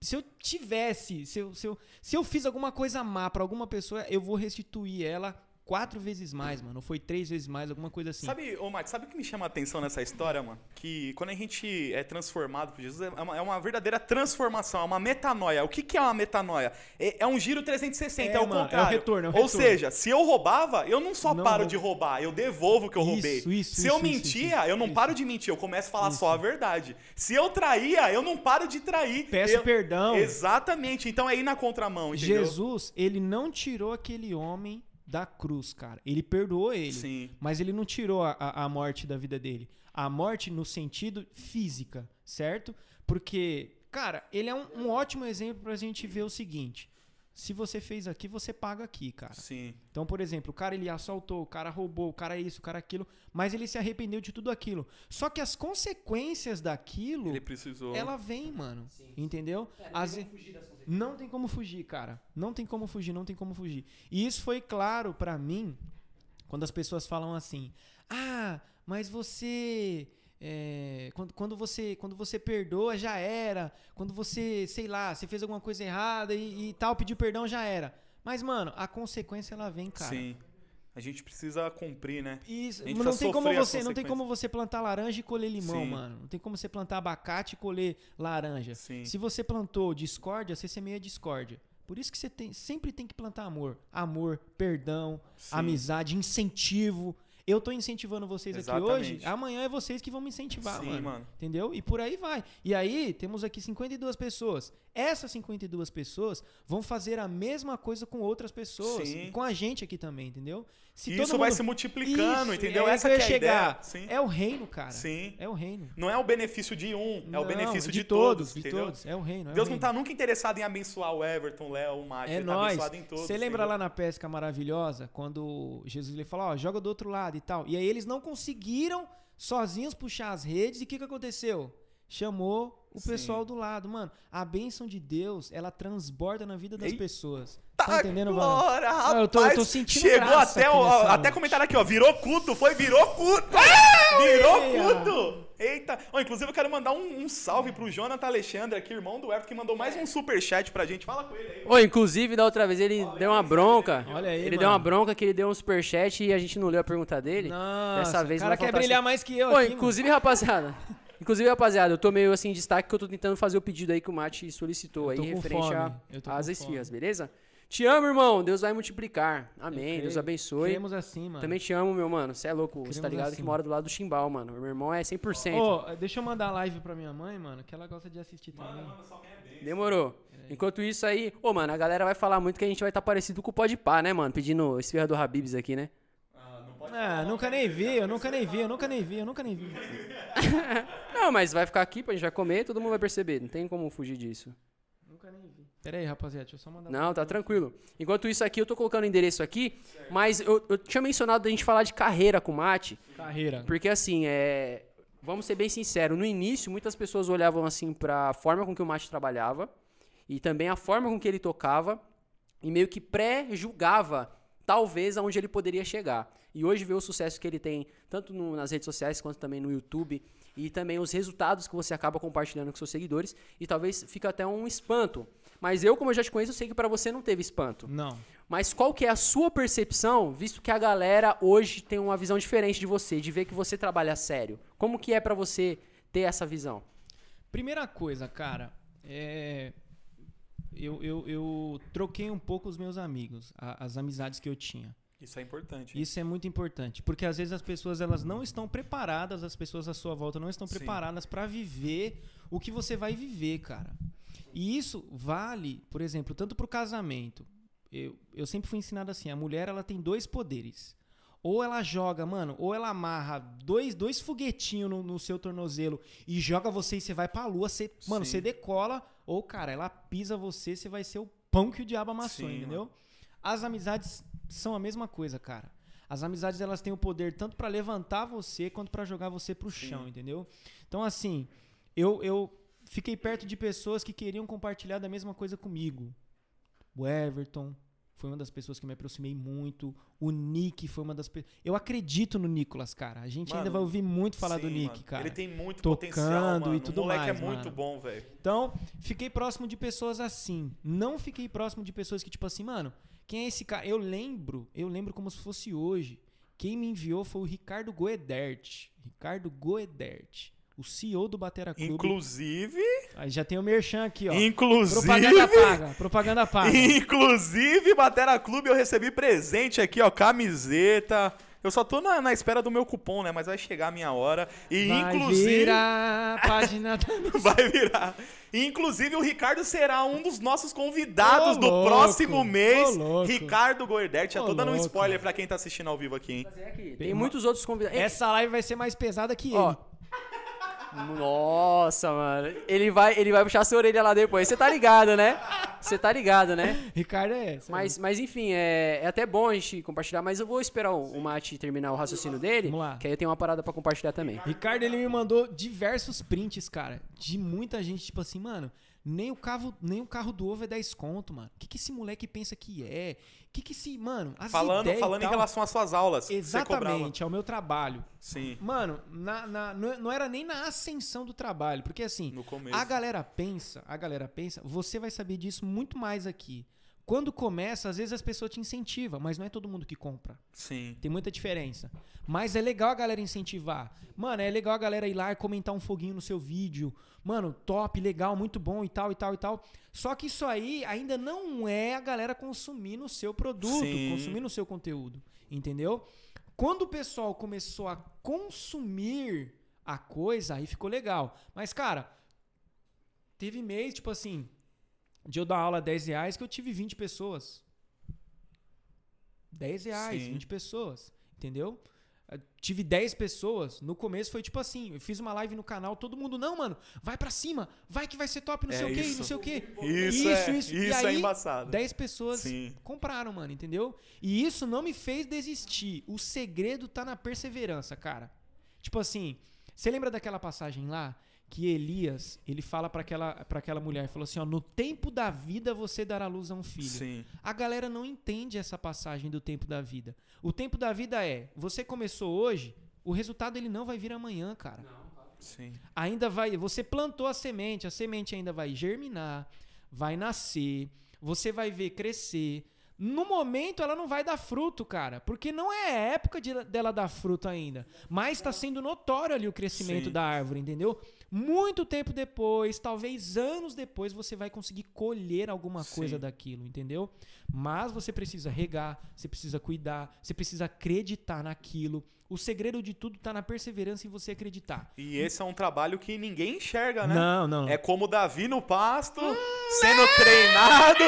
se eu tivesse, se eu, se eu, se eu fiz alguma coisa má pra alguma pessoa, eu vou restituir ela quatro vezes mais, mano. Ou foi três vezes mais, alguma coisa assim. Sabe, ô Mike, sabe o que me chama a atenção nessa história, mano? Que quando a gente é transformado por Jesus, é uma, é uma verdadeira transformação, é uma metanoia. O que, que é uma metanoia? É, é um giro 360, é, É, o mano, é o contrário. retorno, é o Ou retorno. seja, se eu roubava, eu não só Não paro de roubar, eu devolvo o que eu Isso, roubei. isso, se isso, eu isso, mentia, isso, eu não isso. paro de mentir, eu começo a falar Isso. só a verdade. Se eu traía, eu não paro de trair. Peço Eu- perdão. Exatamente, então é ir na contramão, entendeu? Jesus, ele não tirou aquele homem da cruz, cara. Ele perdoou ele. Sim. Mas ele não tirou a, a, morte da vida dele. A morte no sentido física, certo? Porque, cara, ele é um, um ótimo exemplo pra gente ver o seguinte. Se você fez aqui, você paga aqui, cara. Sim. Então, por exemplo, o cara ele assaltou, o cara roubou, o cara isso, o cara aquilo, mas ele se arrependeu de tudo aquilo. Só que as consequências daquilo, Ele precisou. ela vem, mano. Entendeu? As- não tem como fugir, cara. Não tem como fugir, não tem como fugir. E isso foi claro pra mim quando as pessoas falam assim: "Ah, mas você é, quando, quando você quando você perdoa já era. Quando você, sei lá, você fez alguma coisa errada e, e tal, pediu perdão já era. Mas mano, a consequência ela vem, cara. Sim. A gente precisa cumprir, né? Isso, A gente não tem como você, não tem como você plantar laranja e colher limão, Sim. mano. Não tem como você plantar abacate e colher laranja. Sim. Se você plantou discórdia, você semeia discórdia. Por isso que você tem- sempre tem que plantar amor. Amor, perdão, Sim. amizade, incentivo. Eu tô incentivando vocês aqui hoje, Exatamente. amanhã é vocês que vão me incentivar, Sim, mano. mano. Entendeu? E por aí vai. E aí, temos aqui 52 pessoas. Essas 52 pessoas vão fazer a mesma coisa com outras pessoas. Sim. E com a gente aqui também, entendeu? Se E isso vai mundo- se multiplicando, Isso, entendeu? é Essa que é a chegar. ideia. Sim. É o reino, cara. Sim. É o reino. Não é o benefício de um, é o Não, benefício de, todos, de entendeu? todos. É o reino. É Deus o não reino. tá nunca interessado em abençoar o Everton, o Léo, o Mike. É ele tá abençoado em todos. Você lembra entendeu? lá na pesca maravilhosa, quando Jesus ele falou, ó, joga do outro lado e tal. E aí eles não conseguiram sozinhos puxar as redes. E o que, que aconteceu? Chamou o Sim. pessoal do lado. Mano, a bênção de Deus, ela transborda na vida das Ei. pessoas. Tá Tá entendendo, Não, rapaz. eu tô- eu tô sentindo Chegou graça até aqui o. Até comentaram aqui, ó. Virou culto, foi, virou culto! virou Eia. culto! Eita! Ó, inclusive, eu quero mandar um, um salve pro Jonathan Alexandre aqui, irmão do Everton, que mandou mais um superchat pra gente. Fala com ele aí. Ô, inclusive, da outra vez ele deu uma bronca. Olha aí, Ele mano. deu uma bronca que ele deu um superchat e a gente não leu a pergunta dele. Nossa, Dessa vez o não cara quer brilhar assim. mais que eu Ô, aqui, mano. inclusive, rapaziada. Inclusive, rapaziada, eu tô meio assim em destaque que eu tô tentando fazer o pedido aí que o Mate solicitou aí, referente às esfirras, beleza? Te amo, irmão. Deus vai multiplicar. Amém. Eu Deus abençoe. Queremos assim, mano. Também te amo, meu mano. Você é louco. Você tá ligado assim. que mora do lado do Chimbal, mano. Meu irmão é 100%. Ô, deixa eu mandar live pra minha mãe, mano, que ela gosta de assistir também. Demorou. Enquanto isso aí, ô, mano, a galera vai falar muito que a gente vai estar parecido com o Pode Pá, né, mano? Pedindo esfirra do Habibs aqui, né? Ah, nunca nem vi, eu nunca nem vi, eu nunca nem vi, eu nunca nem vi. Não, mas vai ficar aqui, a gente vai comer, todo mundo vai perceber. Não tem como fugir disso. Nunca nem vi. Pera aí, rapaziada, deixa eu só mandar. Não, tá tranquilo. Enquanto isso aqui, eu tô colocando o endereço aqui, mas eu, eu tinha mencionado da gente falar de carreira com o Mate, Carreira. porque assim, é. Vamos ser bem sinceros, no início muitas pessoas olhavam assim pra forma com que o Mate trabalhava e também a forma com que ele tocava e meio que pré-julgava talvez aonde ele poderia chegar. E hoje vê o sucesso que ele tem, tanto no- nas redes sociais quanto também no YouTube, e também os resultados que você acaba compartilhando com seus seguidores, e talvez fica até um espanto. Mas eu, como eu já te conheço, eu sei que pra você não teve espanto. Não. Mas qual que é a sua percepção, visto que a galera hoje tem uma visão diferente de você, de ver que você trabalha sério? Como que é pra você ter essa visão? Primeira coisa, cara, é. Eu, eu, eu troquei um pouco os meus amigos, a- as amizades que eu tinha. Isso é importante. Isso é muito importante, porque às vezes as pessoas elas não estão preparadas, as pessoas à sua volta não estão preparadas para viver o que você vai viver, cara. E isso vale, por exemplo, tanto pro casamento. Eu, eu sempre fui ensinado assim, a mulher ela tem dois poderes. Ou ela joga, mano, ou ela amarra dois, dois foguetinhos no, no seu tornozelo e joga você e você vai pra lua, você, mano, Sim. você decola, ou, cara, ela pisa você, você vai ser o pão que o diabo amassou, Sim, entendeu? As amizades são a mesma coisa, cara. As amizades elas têm o poder tanto pra levantar você quanto pra jogar você pro Sim. chão, entendeu? Então assim, eu, eu fiquei perto de pessoas que queriam compartilhar da mesma coisa comigo. O Everton foi uma das pessoas que me aproximei muito. O Nick foi uma das pessoas. Eu acredito no Nicolas, cara. A gente ainda Mano, vai ouvir muito falar do Sim, Nick, mano. cara. Ele tem muito Tocando potencial, mano. e tudo o moleque mais, é muito bom, velho. Então, fiquei próximo de pessoas assim. Não fiquei próximo de pessoas que, tipo assim, mano, quem é esse cara? Eu lembro, eu lembro como se fosse hoje. Quem me enviou foi o Ricardo Goedert. Ricardo Goedert. O CEO do Batera Clube. Inclusive, Aí já tem o Merchan aqui, ó. inclusive, Propaganda paga. Propaganda paga. inclusive, Batera Clube, eu recebi presente aqui, ó, camiseta. Eu só tô na, na espera do meu cupom, né? Mas vai chegar a minha hora. E Vai inclusive. virar a página da Vai virar. E, Inclusive, o Ricardo será um dos nossos convidados Ô, do louco. próximo mês. Ô, louco. Ricardo Goerdert. Já tô dando um spoiler pra quem tá assistindo ao vivo aqui, hein? Tem muitos outros convidados. Essa live vai ser mais pesada que ele. Nossa, mano. Ele vai, ele vai puxar sua orelha lá depois. Você tá ligado, né? Você tá ligado, né? Ricardo é essa. Mas, mas enfim, é, é até bom a gente compartilhar, mas eu vou esperar o, o Mate terminar o raciocínio dele, Vamos lá. que aí eu tenho uma parada pra compartilhar também. Ricardo, ele me mandou diversos prints, cara, de muita gente, tipo assim, mano, nem o carro, nem o carro do ovo é 10 conto, mano. O que, que esse moleque pensa que é? O que, que esse, mano, as Falando, falando em tal- relação às suas aulas. Exatamente, é o meu trabalho. Sim. Mano, na, na- não não era nem na ascensão do trabalho, porque assim, No começo. a galera pensa, a galera pensa, você vai saber disso muito mais aqui. Quando começa, às vezes as pessoas te incentivam, mas não é todo mundo que compra. Sim. Tem muita diferença. Mas é legal a galera incentivar. Mano, é legal a galera ir lá e comentar um foguinho no seu vídeo. Mano, top, legal, muito bom e tal, e tal, e tal. Só que isso aí ainda não é a galera consumir no seu produto, Sim. consumir no seu conteúdo. Entendeu? Quando o pessoal começou a consumir a coisa, aí ficou legal. Mas, cara, teve mês, tipo assim, de eu dar aula 10 reais que eu tive 20 pessoas. 10 reais, Sim. 20 pessoas. Entendeu? Eu Tive 10 pessoas. No começo foi tipo assim: eu fiz uma live no canal, todo mundo, não, mano, vai pra cima, vai que vai ser top, não É sei o quê, isso. não sei o quê. Isso, é, isso, E é aí, embaçado. 10 pessoas Sim. compraram, mano, entendeu? E isso não me fez desistir. O segredo tá na perseverança, cara. Tipo assim, você lembra daquela passagem lá que Elias, ele fala pra aquela, pra aquela mulher, falou assim, ó, no tempo da vida você dará luz a um filho. Sim. A galera não entende essa passagem do tempo da vida. O tempo da vida é, você começou hoje, o resultado ele não vai vir amanhã, cara Sim. ainda vai. Você plantou a semente, a semente ainda vai germinar, vai nascer, você vai ver crescer. No momento ela não vai dar fruto, cara, porque não é época de- dela dar fruto ainda. Mas está sendo notório ali o crescimento Sim. da árvore, entendeu? Muito tempo depois, talvez anos depois, você vai conseguir colher alguma Sim. coisa daquilo, entendeu? Mas você precisa regar, você precisa cuidar, você precisa acreditar naquilo. O segredo de tudo tá na perseverança em você acreditar. E esse é um trabalho que ninguém enxerga, né? Não, não. É como Davi no pasto, sendo treinado.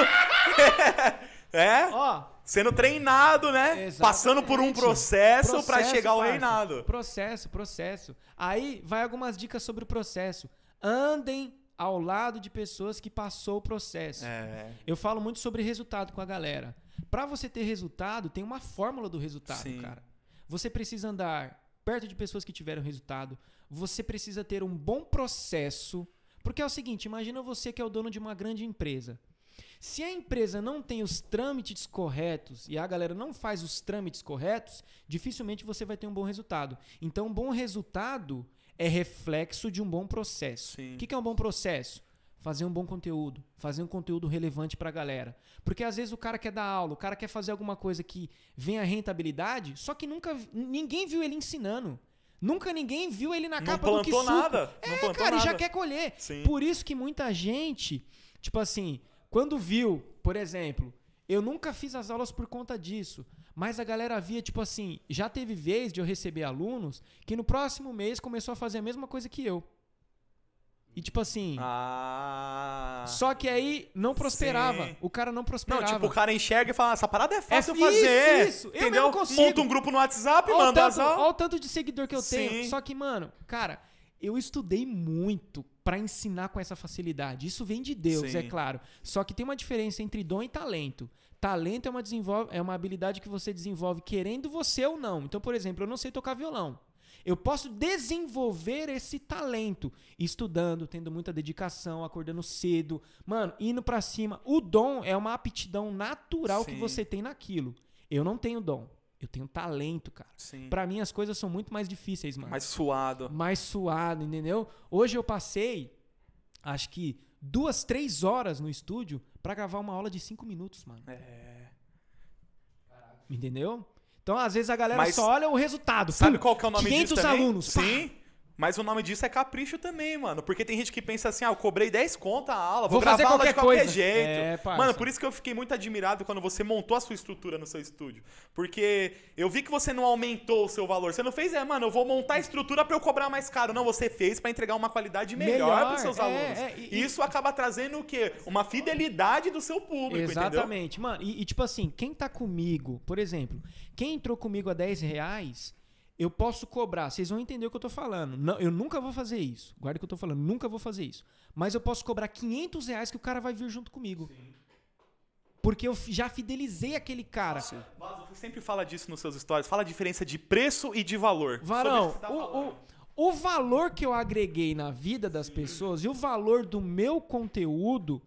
é? Ó, Sendo treinado, né? Exatamente. Passando por um processo, Processo, chegar ao parça. reinado. Processo, processo. Aí vai algumas dicas sobre o processo. Andem ao lado de pessoas que passou o processo. É. Eu falo muito sobre resultado com a galera. Pra você ter resultado, tem uma fórmula do resultado, Sim. cara. Você precisa andar perto de pessoas que tiveram resultado. Você precisa ter um bom processo. Porque é o seguinte, imagina você que é o dono de uma grande empresa. Se a empresa não tem os trâmites corretos e a galera não faz os trâmites corretos, dificilmente você vai ter um bom resultado. Então, um bom resultado é reflexo de um bom processo. Sim. O que é um bom processo? fazer um bom conteúdo, fazer um conteúdo relevante pra galera. Porque às vezes o cara quer dar aula, o cara quer fazer alguma coisa que venha rentabilidade, só que nunca ninguém viu ele ensinando. Nunca ninguém viu ele na Não capa do que nada. É, não plantou cara, e nada. já quer colher. Sim. Por isso que muita gente, tipo assim, quando viu, por exemplo, eu nunca fiz as aulas por conta disso, mas a galera via, tipo assim, já teve vez de eu receber alunos que no próximo mês começou a fazer a mesma coisa que eu. E tipo assim, Ah. só que aí não prosperava. Sim. O cara não Não, prosperava. tipo, o cara enxerga e fala, essa parada é fácil isso, fazer. isso. Eu Entendeu? mesmo consigo. Monta um grupo no WhatsApp, Olha manda as tanto, aulas. olha o tanto de seguidor que eu tenho. Sim. Só que, mano, cara, eu estudei muito pra ensinar com essa facilidade. Isso vem de Deus, Sim. é claro. Só que tem uma diferença entre dom e talento. Talento é uma, desenvolve, é uma habilidade que você desenvolve querendo você ou não. Então, por exemplo, eu não sei tocar violão. Eu posso desenvolver esse talento estudando, tendo muita dedicação, acordando cedo, mano, indo pra cima. O dom é uma aptidão natural que Sim. você tem naquilo. Eu não tenho dom. Eu tenho talento, cara. Sim. Pra mim as coisas são muito mais difíceis, mano. Mais suado. Mais suado, entendeu? Hoje eu passei, acho que duas, três horas no estúdio pra gravar uma aula de cinco minutos, mano. É. Entendeu? Então, às vezes a galera Mas só olha o resultado. Sabe Pum, qual que é o nome 500 disso também? alunos. pá. Mas o nome disso é capricho também, mano. Porque tem gente que pensa assim, ah, eu cobrei 10 conto a aula, vou, Vou fazer gravar aula de qualquer qualquer coisa. jeito. É, mano, por isso que eu fiquei muito admirado quando você montou a sua estrutura no seu estúdio. Porque eu vi que você não aumentou o seu valor. Você não fez, é, mano, eu vou montar a estrutura pra eu cobrar mais caro. Não, você fez pra entregar uma qualidade melhor, Melhor, pros seus é, alunos. é, e- isso acaba trazendo o quê? Uma fidelidade do seu público, entendeu? Exatamente. Mano, e, e tipo assim, quem tá comigo, por exemplo, quem entrou comigo a 10 reais, eu posso cobrar. Vocês vão entender o que eu tô falando. Não, eu nunca vou fazer isso. Guarda o que eu tô falando. Nunca vou fazer isso. Mas eu posso cobrar 500 reais que o cara vai vir junto comigo. Porque eu já fidelizei aquele cara. Vaso, você sempre fala disso nos seus stories. Fala a diferença de preço e de valor. Varão, tá o, o, o valor que eu agreguei na vida das pessoas e o valor do meu conteúdo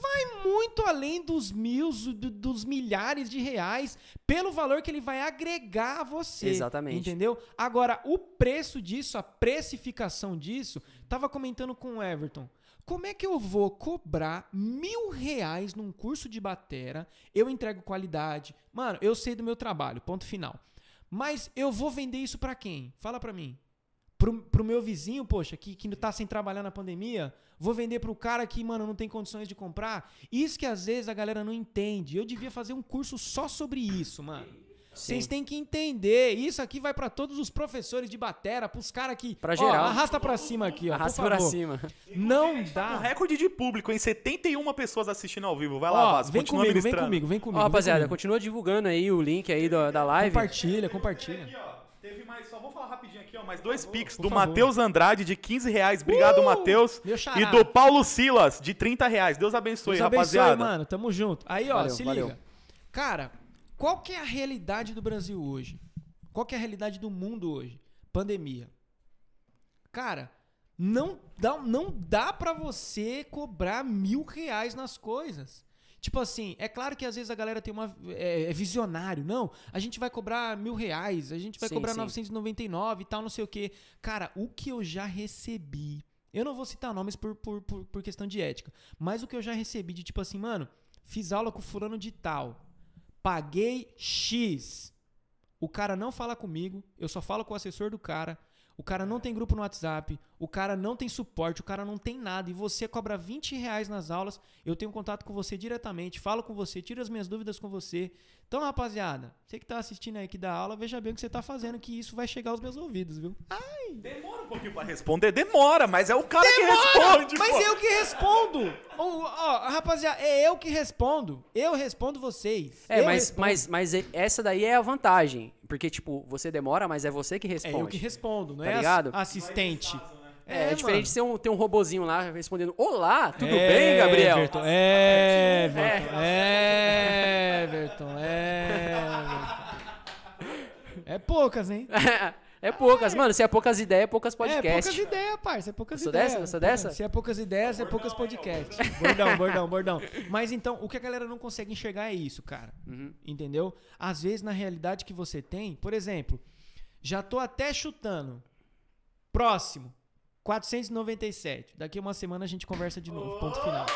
vai muito além dos mil, do- dos milhares de reais, pelo valor que ele vai agregar a você. Exatamente. Entendeu? Agora, o preço disso, a precificação disso, tava comentando com o Everton. Como é que eu vou cobrar mil reais num curso de batera? Eu entrego qualidade. Mano, eu sei do meu trabalho, ponto final. Mas eu vou vender isso pra quem? Fala pra mim. Pro, pro meu vizinho, poxa, que, que tá sem trabalhar na pandemia? Vou vender pro cara que, mano, não tem condições de comprar? Isso que às vezes a galera não entende. Eu devia fazer um curso só sobre isso, mano. Vocês têm que entender. Isso aqui vai pra todos os professores de batera, pros caras que. Pra Ó, geral. arrasta pra cima aqui, ó. Arrasta por pra cima. Não Um dá. recorde de público, em 71 pessoas assistindo ao vivo. Vai lá, Ó, Vaso, vem continua comigo, vem comigo, vem comigo. Ó, rapaziada, comigo. continua divulgando aí o link aí da, da live. Compartilha, compartilha. Aqui, ó, teve mais, só vou falar rapidinho mais dois pix do. Matheus Andrade de 15 reais, obrigado Uh, Matheus, e do Paulo Silas de 30 reais, Deus abençoe, Deus abençoe, rapaziada. mano. Tamo junto. Aí, ó, Valeu, se valeu. liga. Cara, qual que é a realidade do Brasil hoje? Qual que é a realidade do mundo hoje? Pandemia. Cara, não dá, não dá pra você cobrar mil reais nas coisas. Tipo assim, é claro que às vezes a galera tem uma. É, é visionário. Não, a gente vai cobrar mil reais, a gente vai Sim, cobrar sim. 999 e tal, não sei o quê. Cara, o que eu já recebi. Eu não vou citar nomes por, por, por, por questão de ética. Mas o que eu já recebi de tipo assim, mano, fiz aula com fulano de tal. Paguei X. O cara não fala comigo, eu só falo com o assessor do cara. O cara não tem grupo no WhatsApp, o cara não tem suporte, o cara não tem nada. E você cobra 20 reais nas aulas. Eu tenho contato com você diretamente, falo com você, tiro as minhas dúvidas com você. Então, rapaziada, você que tá assistindo aí que da aula, veja bem o que você tá fazendo, que isso vai chegar aos meus ouvidos, viu? Demora um pouquinho pra responder, demora, mas é o cara que responde, Mas pô. eu que respondo! Ó, rapaziada, é eu que respondo. Eu respondo vocês. É, Eu mas, respondo. mas, mas e- essa daí é a vantagem. Porque, tipo, você demora, mas é você que É responde. eu que respondo, não Tá é ligado? assistente. É, é diferente de ser um, ter um robozinho lá respondendo: Olá, tudo É, bem, Gabriel? Everton, é, Everton, é, Everton, é. É poucas, hein? é poucas, mano. Se é poucas ideias, é poucas É podcasts. poucas ideias, parça. É poucas ideias. dessa? Eu sou Pouca- dessa? Se é poucas ideias, é poucas podcasts. Bordão, bordão, bordão. Mas então, o que a galera não consegue enxergar é isso, cara. Uhum. Entendeu? Às vezes, na realidade que você tem, por exemplo, já tô até chutando. Próximo. 497. Daqui uma semana a gente conversa de novo. Ponto final.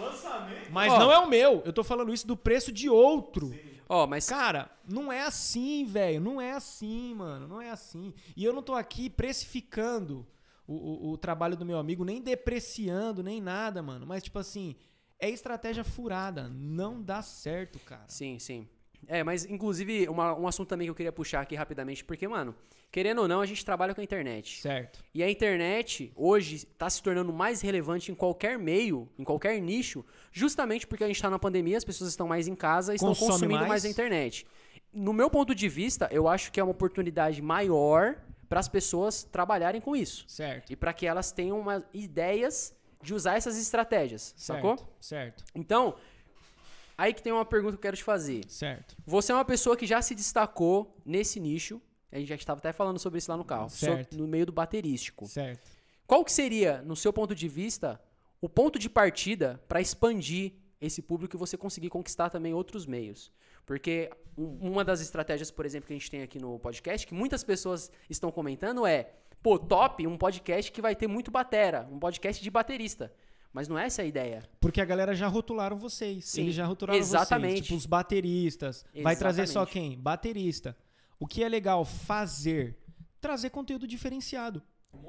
Lançamento. Mas Ó. não é o meu. Eu tô falando isso do preço de outro. Ó, mas Cara, não é assim, velho. Não é assim, mano. Não é assim. E eu não tô aqui precificando o, o- o trabalho do meu amigo, nem depreciando, nem nada, mano. Mas, tipo assim, é estratégia furada. Não dá certo, cara. Sim, sim. É, mas inclusive uma- um assunto também que eu queria puxar aqui rapidamente, porque, mano, querendo ou não, a gente trabalha com a internet. Certo. E a internet hoje está se tornando mais relevante em qualquer meio, em qualquer nicho, justamente porque a gente está na pandemia, as pessoas estão mais em casa e estão Consome consumindo mais. mais. a internet. No meu ponto de vista, eu acho que é uma oportunidade maior para as pessoas trabalharem com isso. Certo. E para que elas tenham uma, ideias de usar essas estratégias, sacou? Certo. Certo. Então, aí que tem uma pergunta que eu quero te fazer. Certo. Você é uma pessoa que já se destacou nesse nicho. A gente já estava até falando sobre isso lá no carro. Certo. no meio do baterístico. Certo. Qual que seria, no seu ponto de vista, o ponto de partida para expandir esse público e você conseguir conquistar também outros meios? Porque um- uma das estratégias, por exemplo, que a gente tem aqui no podcast, que muitas pessoas estão comentando é, pô, top, um podcast que vai ter muito batera, um podcast de baterista. Mas não é essa a ideia. Porque a galera já rotularam vocês. Sim, Eles já rotularam exatamente. vocês. Tipo, os bateristas. Vai trazer só Exatamente. quem? Baterista. O que é legal fazer? Trazer conteúdo diferenciado.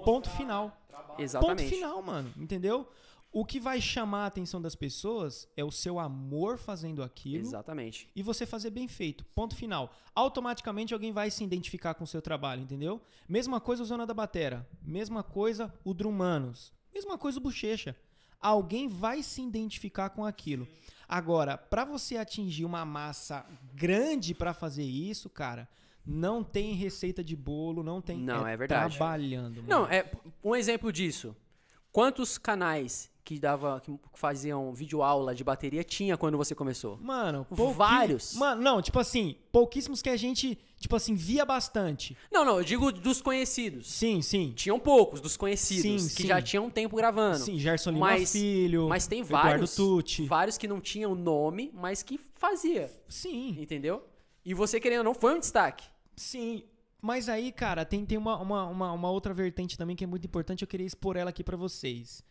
Ponto final. Exatamente. Ponto final, mano. Entendeu? O que vai chamar a atenção das pessoas é o seu amor fazendo aquilo Exatamente. e você fazer bem feito. Ponto final. Automaticamente alguém vai se identificar com o seu trabalho, entendeu? Mesma coisa o Zona da Batera. Mesma coisa o Drumanos. Mesma coisa o Bochecha. Alguém vai se identificar com aquilo. Agora, pra você atingir uma massa grande pra fazer isso, cara, não tem receita de bolo, não tem. Não, é verdade. Trabalhando. Não, mano. é um exemplo disso. Quantos canais que dava que faziam videoaula de bateria tinha quando você começou? Mano, Vários. Mano, não, tipo assim, pouquíssimos que a gente, tipo assim, via bastante. Não, não, eu digo dos conhecidos. Sim, sim. Tinham poucos dos conhecidos Sim, que sim. já tinham tempo gravando. Sim, Gerson Lima Mas- Filho. Mas tem Eduardo vários, Tucci. vários que não tinham nome, mas que fazia, Sim, entendeu? E você querendo ou não foi um destaque. sim. Mas aí, cara, tem, tem uma, uma, uma, uma outra vertente também que é muito importante, eu queria expor ela aqui pra vocês.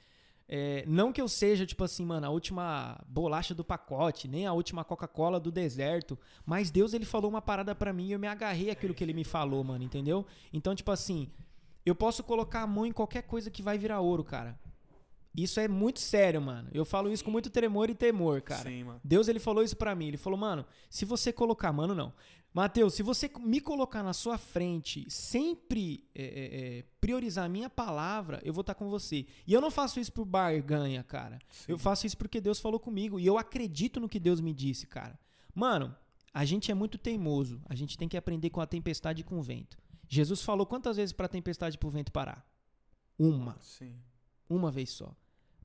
É, não que eu seja, tipo assim, mano, a última bolacha do pacote, nem a última Coca-Cola do deserto, mas Deus, ele falou uma parada pra mim e eu me agarrei àquilo que ele me falou, mano, entendeu? Então, tipo assim, eu posso colocar a mão em qualquer coisa que vai virar ouro, cara. Isso é muito sério, mano. Eu falo isso com muito tremor e temor, cara. Sim, mano. Deus ele falou isso pra mim. Ele falou, mano, se você colocar, mano, não. Mateus, se você me colocar na sua frente, sempre é, é, é, priorizar a minha palavra, eu vou estar com você. E eu não faço isso por barganha, cara. Eu faço isso porque Deus falou comigo. E eu acredito no que Deus me disse, cara. Mano, a gente é muito teimoso. A gente tem que aprender com a tempestade e com o vento. Jesus falou quantas vezes pra tempestade e pro vento parar? Uma. Sim. Uma vez só.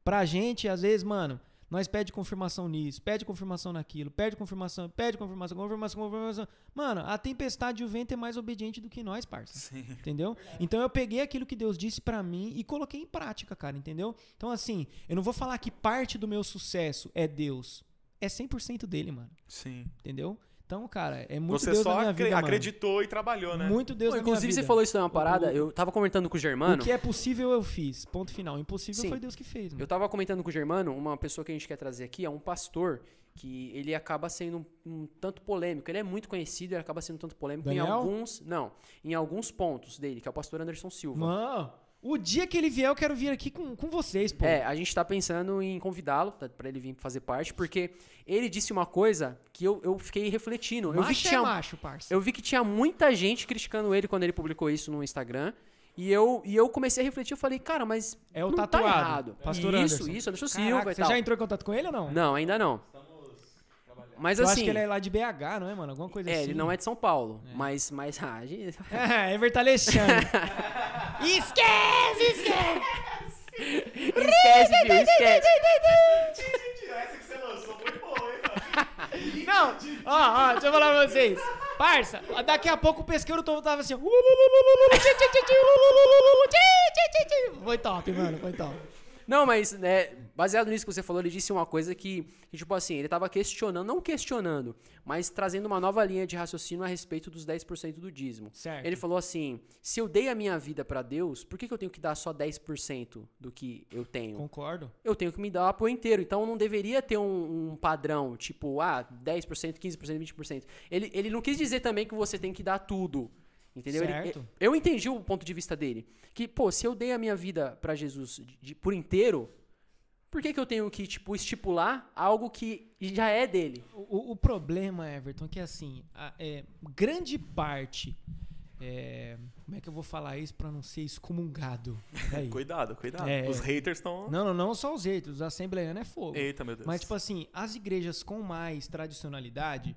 Pra gente, às vezes, mano, nós pede confirmação nisso, pede confirmação naquilo, pede confirmação, pede confirmação, confirmação, confirmação. Mano, a tempestade e o vento é mais obediente do que nós, parça. Sim. Entendeu? Então eu peguei aquilo que Deus disse pra mim e coloquei em prática, cara, entendeu? Então assim, eu não vou falar que parte do meu sucesso é Deus. É 100% dele, mano. Sim. Entendeu? Então, cara, é muito Você Deus só na minha acre- vida, mano. acreditou e trabalhou, né? Muito Deus Pô, na minha inclusive, vida. você falou isso numa parada, eu tava comentando com o Germano. O que é possível eu fiz. Ponto final. Impossível Sim. foi Deus que fez, mano. Eu tava comentando com o Germano, uma pessoa que a gente quer trazer aqui é um pastor que ele acaba sendo um, um tanto polêmico. Ele é muito conhecido, ele acaba sendo um tanto polêmico em Daniel? alguns, não, em alguns pontos dele, que é o pastor Anderson Silva. Mano, o dia que ele vier, eu quero vir aqui com, com vocês, pô. É, a gente tá pensando em convidá-lo tá, pra ele vir fazer parte, porque ele disse uma coisa que eu, eu fiquei refletindo. Eu vi, macho que é tinha, macho, parça. eu vi que tinha muita gente criticando ele quando ele publicou isso no Instagram. E eu, e eu comecei a refletir, eu falei, cara, mas É o não tatuado, tá errado. pastor isso, Anderson. isso, Anderson Caraca, Silva e você tal. já entrou em contato com ele ou não? Não, ainda não. Mas eu assim, acho que ele é lá de BH, não é, mano? Alguma coisa é, assim. ele não é de São Paulo, mas, mas ah, a gente- É, Everton Alexandre. esquece, esquece! esquece, filho, esquece. Essa que você lançou foi boa, hein, mano? Não, ó, ó, deixa eu falar pra vocês. Parça, daqui a pouco o pesqueiro todo tava assim. Foi top, mano, foi top. Não, mas né, baseado nisso que você falou, ele disse uma coisa que, que, tipo assim, ele tava questionando, não questionando, mas trazendo uma nova linha de raciocínio a respeito dos 10% do dízimo. Certo. Ele falou assim: se eu dei a minha vida pra Deus, por que, que eu tenho que dar só 10% do que eu tenho? Concordo. Eu tenho que me dar por inteiro. Então não deveria ter um, um padrão, tipo, ah, 10%, 15%, 20%. Ele, ele não quis dizer também que você tem que dar tudo. Entendeu? Ele- Certo. eu entendi o ponto de vista dele. Que, pô, se eu dei a minha vida pra Jesus de- de- por inteiro, por que, que eu tenho que, tipo, estipular algo que já é dele? O, o problema, Everton, é que assim, a- é, grande parte. É, como é que eu vou falar isso pra não ser excomungado? Cuidado, cuidado. É. Os haters estão. Não, não, não só os haters, os assembleianos é fogo. Eita, meu Deus. Mas, tipo assim, as igrejas com mais tradicionalidade,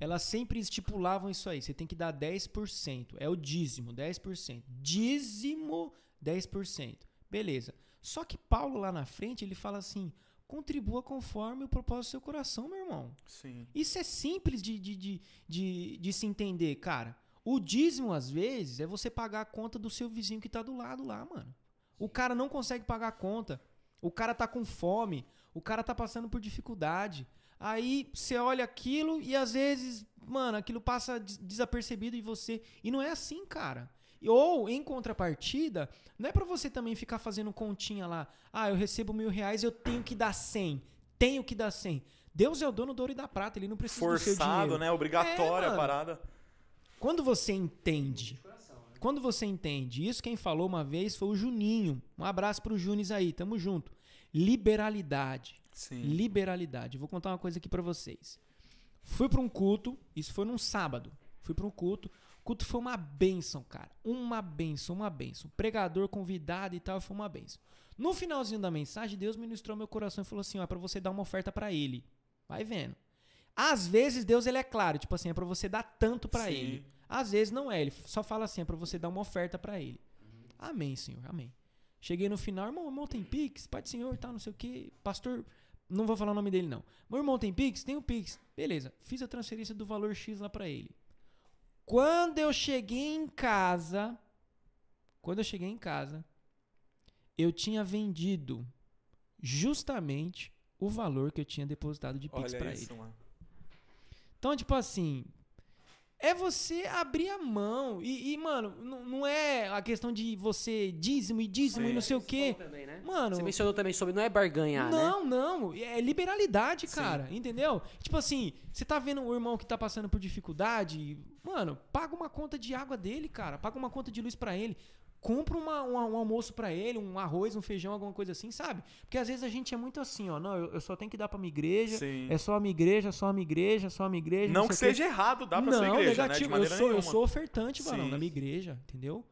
elas sempre estipulavam isso aí. Você tem que dar 10%. É o dízimo, 10%. Dízimo, 10%. Beleza. Só que Paulo lá na frente, ele fala assim: contribua conforme o propósito do seu coração, meu irmão. Sim. Isso é simples de, de, de, de, de se entender, cara. O dízimo, às vezes, é você pagar a conta do seu vizinho que tá do lado lá, mano. O cara não consegue pagar a conta. O cara tá com fome. O cara tá passando por dificuldade. Aí você olha aquilo e às vezes, mano, aquilo passa des- desapercebido em você. E não é assim, cara. Ou, em contrapartida, não é pra você também ficar fazendo continha lá. Ah, eu recebo mil reais, eu tenho que dar cem. Tenho que dar cem. Deus é o dono do ouro e da prata, ele não precisa do seu Forçado, dinheiro. né? Obrigatória É, a parada. Quando você entende, quando você entende, isso quem falou uma vez foi o Juninho. Um abraço pro Junes aí, tamo junto. Liberalidade. Sim. Liberalidade. Vou contar uma coisa aqui pra vocês. Fui pra um culto, isso foi num sábado. Fui pra um culto. O culto foi uma benção, cara. Uma benção, uma benção. Pregador convidado e tal, foi uma benção. No finalzinho da mensagem, Deus ministrou meu coração e falou assim: ó, é pra você dar uma oferta pra ele. Vai vendo. Às vezes Deus ele é claro, tipo assim, é pra você dar tanto pra Sim. ele. Às vezes não é, ele só fala assim, é pra você dar uma oferta pra ele. Amém, Senhor, amém. Cheguei no final, irmão, irmão tem Pix, Pai do Senhor tal, não sei o que. Pastor, não vou falar o nome dele não. Meu irmão tem Pix? Tem o Pix. Beleza, fiz a transferência do valor X lá pra ele. Quando eu cheguei em casa, quando eu cheguei em casa, eu tinha vendido justamente o valor que eu tinha depositado de Pix isso, ele. mano. Então, tipo assim, é você abrir a mão. E, e, mano, não, é a questão de você dízimo e dízimo e não sei o quê. Também, né? Mano, Você mencionou também sobre não é barganhar, né? não, não. É liberalidade, Sim. cara. Entendeu? Tipo assim, você tá vendo o irmão que tá passando por dificuldade, mano, paga uma conta de água dele, cara. Paga uma conta de luz pra ele. Compra uma- um, um almoço pra ele, um arroz, um feijão, alguma coisa assim, sabe? Porque às vezes a gente é muito assim, ó. Não, eu, eu só tenho que dar pra minha igreja. Sim. É só a minha igreja, só a minha igreja, só a minha igreja. Não sei que seja errado, dá pra não, sua igreja, né? De negativo. eu, sou, eu nenhuma. sou ofertante, Sim. na minha igreja, entendeu?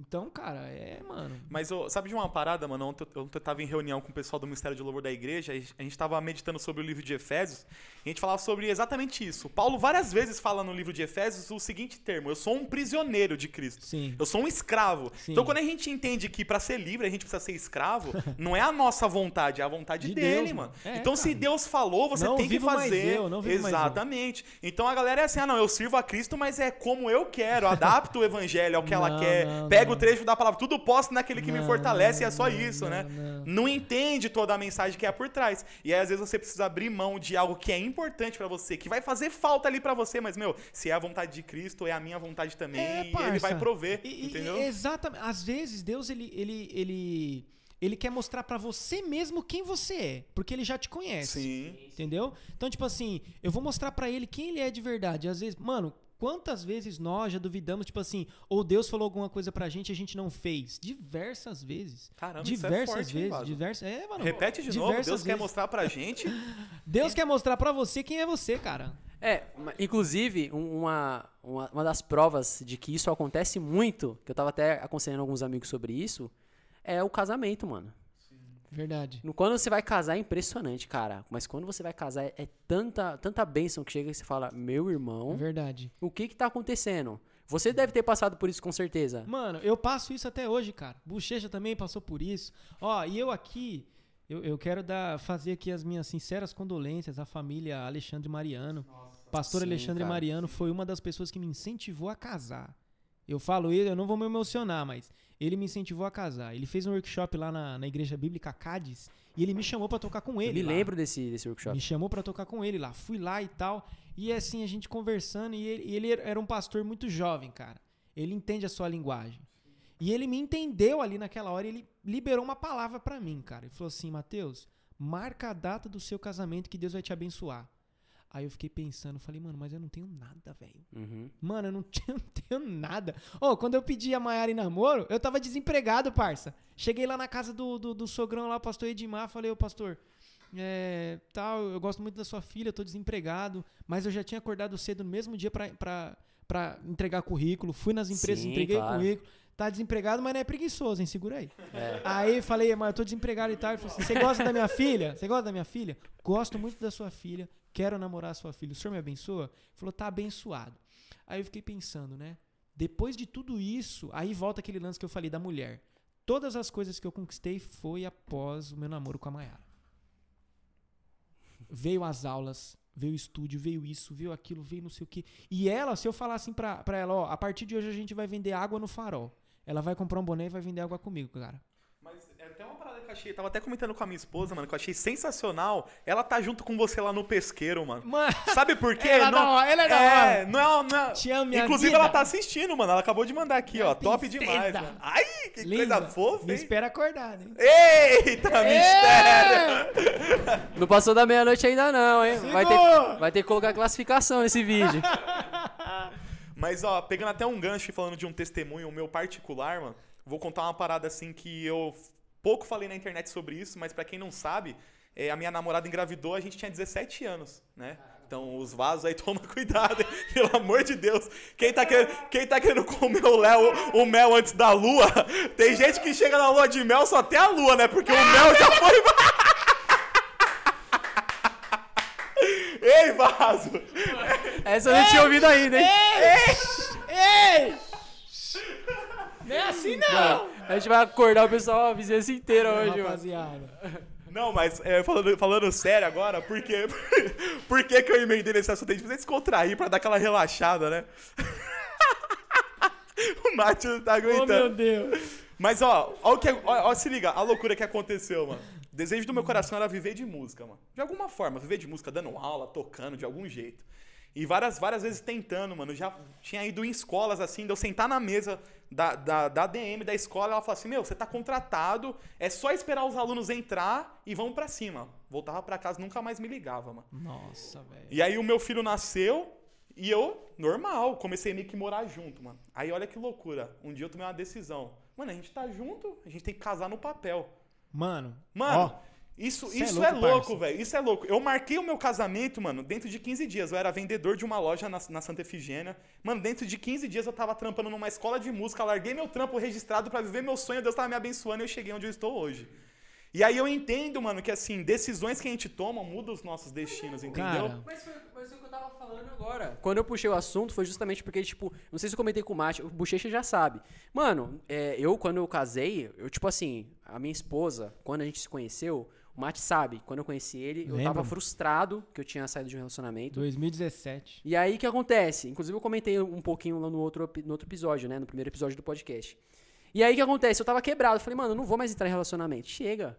Então, cara, é, mano. Mas ô, sabe de uma parada, mano? Ontem eu, ontem eu tava em reunião com o pessoal do Ministério de Louvor da igreja, e a gente tava meditando sobre o livro de Efésios, e a gente falava sobre exatamente isso. Paulo várias vezes fala no livro de Efésios o seguinte termo: eu sou um prisioneiro de Cristo. Sim. Eu sou um escravo. Sim. Então, quando a gente entende que pra ser livre a gente precisa ser escravo, não é a nossa vontade, é a vontade De dele, Deus, mano. É, então, se cara. Deus falou, você Não tem que fazer. eu, não. Exatamente. Então a galera é assim: ah, não, eu sirvo a Cristo, mas é como eu quero. Adapto o evangelho ao que ela Não, quer. não, Não. o trecho da palavra, tudo posso naquele que me fortalece, e é só isso, não, né? não. Entende toda a mensagem que é por trás. E aí, às vezes, você precisa abrir mão de algo que é importante pra você, que vai fazer falta ali pra você, mas, meu, se é a vontade de Cristo, é a minha vontade também, É, e ele vai prover, E- e- entendeu? Exatamente. Às vezes Deus ele ele ele ele quer mostrar pra você mesmo quem você é, porque ele já te conhece. Sim. Entendeu? Então, tipo assim, eu vou mostrar pra ele quem ele é de verdade. Às vezes, mano, quantas vezes nós já duvidamos, tipo assim, ou Deus falou alguma coisa pra gente e a gente não fez? Diversas vezes. Caramba, isso é diversas forte, hein, vezes, Vaso? diversas. É, mano. Repete de novo, diversas Deus quer vezes. mostrar pra gente. Deus quer mostrar pra você quem é você, cara. É, inclusive, um- uma, uma, uma das provas de que isso acontece muito, que eu tava até aconselhando alguns amigos sobre isso, é o casamento, mano. Verdade. Quando você vai casar é impressionante, cara. Mas quando você vai casar é, tanta, tanta bênção que chega e você fala, meu irmão, Verdade. o que que tá acontecendo? Você deve ter passado por isso com certeza. Mano, eu passo isso até hoje, cara. Bochecha também passou por isso. Ó, e eu aqui, eu, eu quero dar, fazer aqui as minhas sinceras condolências à família Alexandre Mariano. Pastor Sim, Alexandre cara. Mariano foi uma das pessoas que me incentivou a casar. Eu falo ele, eu não vou me emocionar, mas ele me incentivou a casar. Ele fez um workshop lá na, na igreja bíblica Cádiz e ele me chamou pra tocar com Eu ele. me lá. lembro desse, desse workshop. Me chamou pra tocar com ele lá. Fui lá e tal. E assim, a gente conversando. E ele, ele era um pastor muito jovem, cara. Ele entende a sua linguagem. E ele me entendeu ali naquela hora. E ele liberou uma palavra pra mim, cara. Ele falou assim: Mateus, marca a data do seu casamento que Deus vai te abençoar. Aí eu fiquei pensando, falei, mano, mas eu não tenho nada, velho. Uhum. Mano, eu não, tinha, não tenho nada. Ô, quando eu pedi a Maiara em namoro, eu tava desempregado, parça. Cheguei lá na casa do, do, do sogrão lá, pastor Edmar, falei, ô pastor, é, tal, eu gosto muito da sua filha, eu tô desempregado, mas eu já tinha acordado cedo no mesmo dia pra, pra, pra entregar currículo, fui nas empresas, Sim, entreguei claro. currículo. Tá desempregado, mas não é preguiçoso, hein? Segura aí. É. Aí falei, mas eu tô desempregado e tal. Ele falou assim: você gosta da minha filha? Você gosta da minha filha? Gosto muito da sua filha, quero namorar sua filha. O senhor me abençoa? Ele falou, tá abençoado. Aí eu fiquei pensando, né? Depois de tudo isso, aí volta aquele lance que eu falei da mulher. Todas as coisas que eu conquistei foi após o meu namoro com a Mayara. Veio as aulas, veio o estúdio, veio isso, veio aquilo, veio não sei o quê. E ela, se eu falar assim pra, pra ela, ó, a partir de hoje a gente vai vender água no farol. Ela vai comprar um boné e vai vender água comigo, cara. Mas é até uma parada que eu achei. Tava até comentando com a minha esposa, mano, que eu achei sensacional. Ela tá junto com você lá no pesqueiro, mano. Mano, Sabe por quê? Ela é da hora, ela é da hora. Não, é- não, é- Te amo, minha Inclusive, vida. ela tá assistindo, mano. Ela acabou de mandar aqui, ó. Top princesa. demais, mano. Ai, que linda. coisa fofa, Me hein? espera acordar, né? Eita, mistério! Não passou da meia-noite ainda não, hein? Vai ter, vai ter que colocar classificação nesse vídeo. Mas, ó, pegando até um gancho e falando de um testemunho meu particular, mano, vou contar uma parada assim que eu pouco falei na internet sobre isso, mas pra quem não sabe, é, a minha namorada engravidou, a gente tinha 17 anos, né? Então, os vasos aí, toma cuidado, hein? pelo amor de Deus. Quem tá, querendo, quem tá querendo comer o, Léo, o mel antes da lua, tem gente que chega na lua de mel só tem a lua, né? Porque o mel já foi. Ei, vaso! Essa eu não tinha ouvido ainda, hein? Ei! Não é assim não! A gente vai acordar o pessoal, a vizinhança inteira hoje, mano. Rapaziada. Não, mas é, falando, falando sério agora, por quê? por que, que eu emendei nesse assunto? A gente precisa descontrair pra dar aquela relaxada, né? o Nath não tá Oh, meu aguentando. Deus. mas ó, ó, o que, ó, ó, se liga, a loucura que aconteceu, mano. O desejo do meu coração era viver de música, mano. De alguma forma, viver de música, dando aula, tocando, de algum jeito. E várias, várias vezes tentando, mano. Já tinha ido em escolas, assim, de eu sentar na mesa da, da, da DM da escola, ela falou assim, meu, você tá contratado, é só esperar os alunos entrar e vamos pra cima. Voltava pra casa, nunca mais me ligava, mano. Nossa, velho. E aí o meu filho nasceu e eu, normal, comecei meio que morar junto, mano. Aí olha que loucura. Um dia eu tomei uma decisão. Mano, a gente tá junto, a gente tem que casar no papel. Mano. Mano, ó, isso, cê é isso louco, é louco, velho. Isso é louco. Eu marquei o meu casamento, mano, dentro de 15 dias. Eu era vendedor de uma loja na, na Santa Efigênia. Mano, dentro de 15 dias eu tava trampando numa escola de música. Larguei meu trampo registrado pra viver meu sonho. Deus tava me abençoando e eu cheguei onde eu estou hoje. E aí eu entendo, mano, que assim, decisões que a gente toma mudam os nossos destinos, entendeu? Cara. Mas foi, mas foi o que eu tava falando agora. Quando eu puxei o assunto, foi justamente porque, tipo, não sei se eu comentei com o Mate, o Bochecha já sabe. Mano, é, eu, quando eu casei, eu, tipo assim, a minha esposa, quando a gente se conheceu, o Mate sabe, quando eu conheci ele, eu Lembra? tava frustrado que eu tinha saído de um relacionamento. 2017. E aí, o que acontece? Inclusive, eu comentei um pouquinho lá no outro, no outro episódio, né? No primeiro episódio do podcast. E aí, o que acontece? Eu tava quebrado. Eu falei, mano, eu não vou mais entrar em relacionamento. Chega.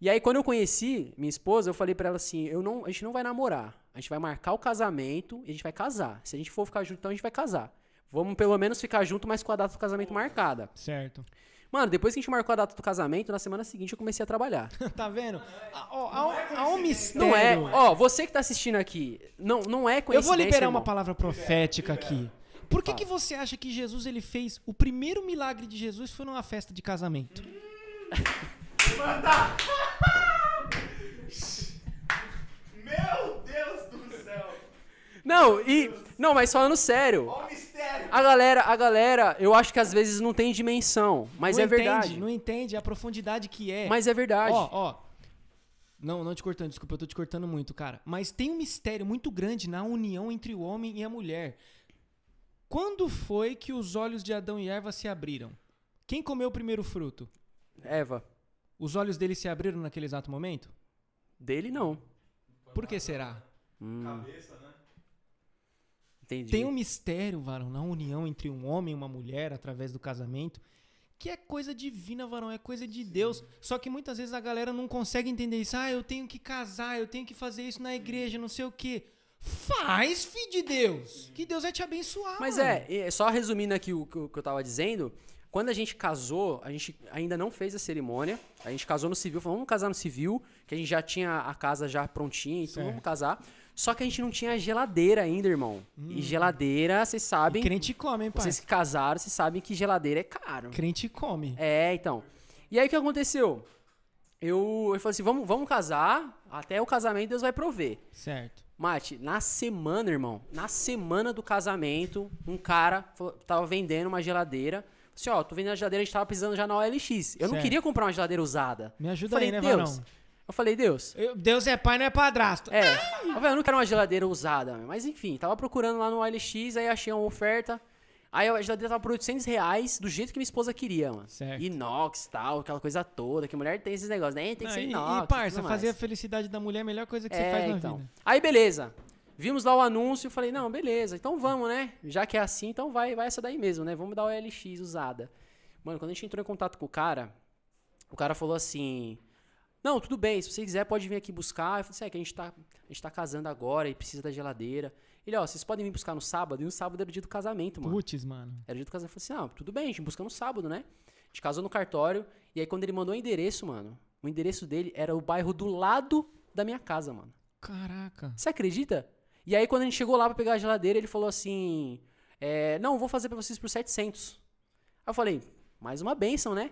E aí, quando eu conheci minha esposa, eu falei pra ela assim, eu não, a gente não vai namorar. A gente vai marcar o casamento e a gente vai casar. Se a gente for ficar junto, então a gente vai casar. Vamos pelo menos ficar junto, mas com a data do casamento marcada. Certo. Mano, depois que a gente marcou a data do casamento, na semana seguinte eu comecei a trabalhar. tá vendo? Há, ó, há um- há um mistério. Não é, ó, você que tá assistindo aqui, não, não é Eu coincidência, vou liberar uma irmão. palavra profética aqui. Por que, que você acha que Jesus ele fez o primeiro milagre de Jesus foi numa festa de casamento? Meu Deus do céu! Não, e. Não, mas falando sério. Olha o mistério! A galera, a galera, eu acho que às vezes não tem dimensão. Mas não é entende, verdade. Não entende a profundidade que é. Mas é verdade. Ó, ó. Não, não te cortando, desculpa, eu tô te cortando muito, cara. Mas tem um mistério muito grande na união entre o homem e a mulher. Quando foi que os olhos de Adão e Eva se abriram? Quem comeu o primeiro fruto? Eva, Os olhos dele se abriram naquele exato momento? dele não. Por que será? Cabeça, né? Entendi. Tem um mistério, varão, na união entre um homem e uma mulher através do casamento, que é coisa divina, varão, é coisa de Deus. Só que muitas vezes a galera não consegue entender isso. Ah, eu tenho que casar, eu tenho que fazer isso na igreja, não sei o quê. Faz, filho de Deus. Que Deus vai te abençoar. Mas mano. é, é, só resumindo aqui o, que eu- que eu tava dizendo, quando a gente casou, a gente ainda não fez a cerimônia. A gente casou no civil, falou, vamos casar no civil, que a gente já tinha a casa já prontinha, então Certo. vamos casar. Só que a gente não tinha geladeira ainda, irmão. E geladeira, vocês E sabem, crente come, hein, pai? vocês que casaram, vocês sabem que geladeira é caro. Crente come. É, então. E aí o que aconteceu? Eu, eu falei assim, vamos, vamos casar, até o casamento Deus vai prover. Certo. Mate, na semana, irmão, na semana do casamento, um cara falou- tava vendendo uma geladeira. Falei Assim, ó, tô vendendo a geladeira, a gente tava precisando já na OLX. Eu não Certo. queria comprar uma geladeira usada. Me ajuda Falei, aí, né, Deus. varão? Eu falei, Deus. Eu- Deus é pai, não é padrasto. É, eu falei, eu não quero uma geladeira usada, mas enfim, tava procurando lá no OLX, aí achei uma oferta. Aí a geladeira tava por 800 reais, do jeito que minha esposa queria, mano. Certo. Inox tal, aquela coisa toda, que mulher tem esses negócios, né? Tem que ser e, inox. e, parça, tudo fazer a felicidade da mulher é a melhor coisa que você É, faz na então. vida. Aí beleza. Vimos lá o anúncio, falei, não, beleza, então vamos, né? Já que é assim, então vai, vai essa daí mesmo, né? Vamos dar o LX usada. Mano, quando a gente entrou em contato com o cara, o cara falou assim: Não, tudo bem, se você quiser pode vir aqui buscar. Eu falei assim, é que a gente tá, a gente tá casando agora e precisa da geladeira. Ele, ó, vocês podem vir buscar no sábado? E no sábado era o dia do casamento, mano. Putz, mano. Era o dia do casamento. Eu falei assim, ah, tudo bem, a gente busca no sábado, né? A gente casou no cartório. E aí quando ele mandou o endereço, mano, o endereço dele era o bairro do lado da minha casa, mano. Caraca. Você acredita? E aí, quando a gente chegou lá pra pegar a geladeira, ele falou assim: é, Não, vou fazer pra vocês por 700. Aí eu falei: Mais uma benção, né?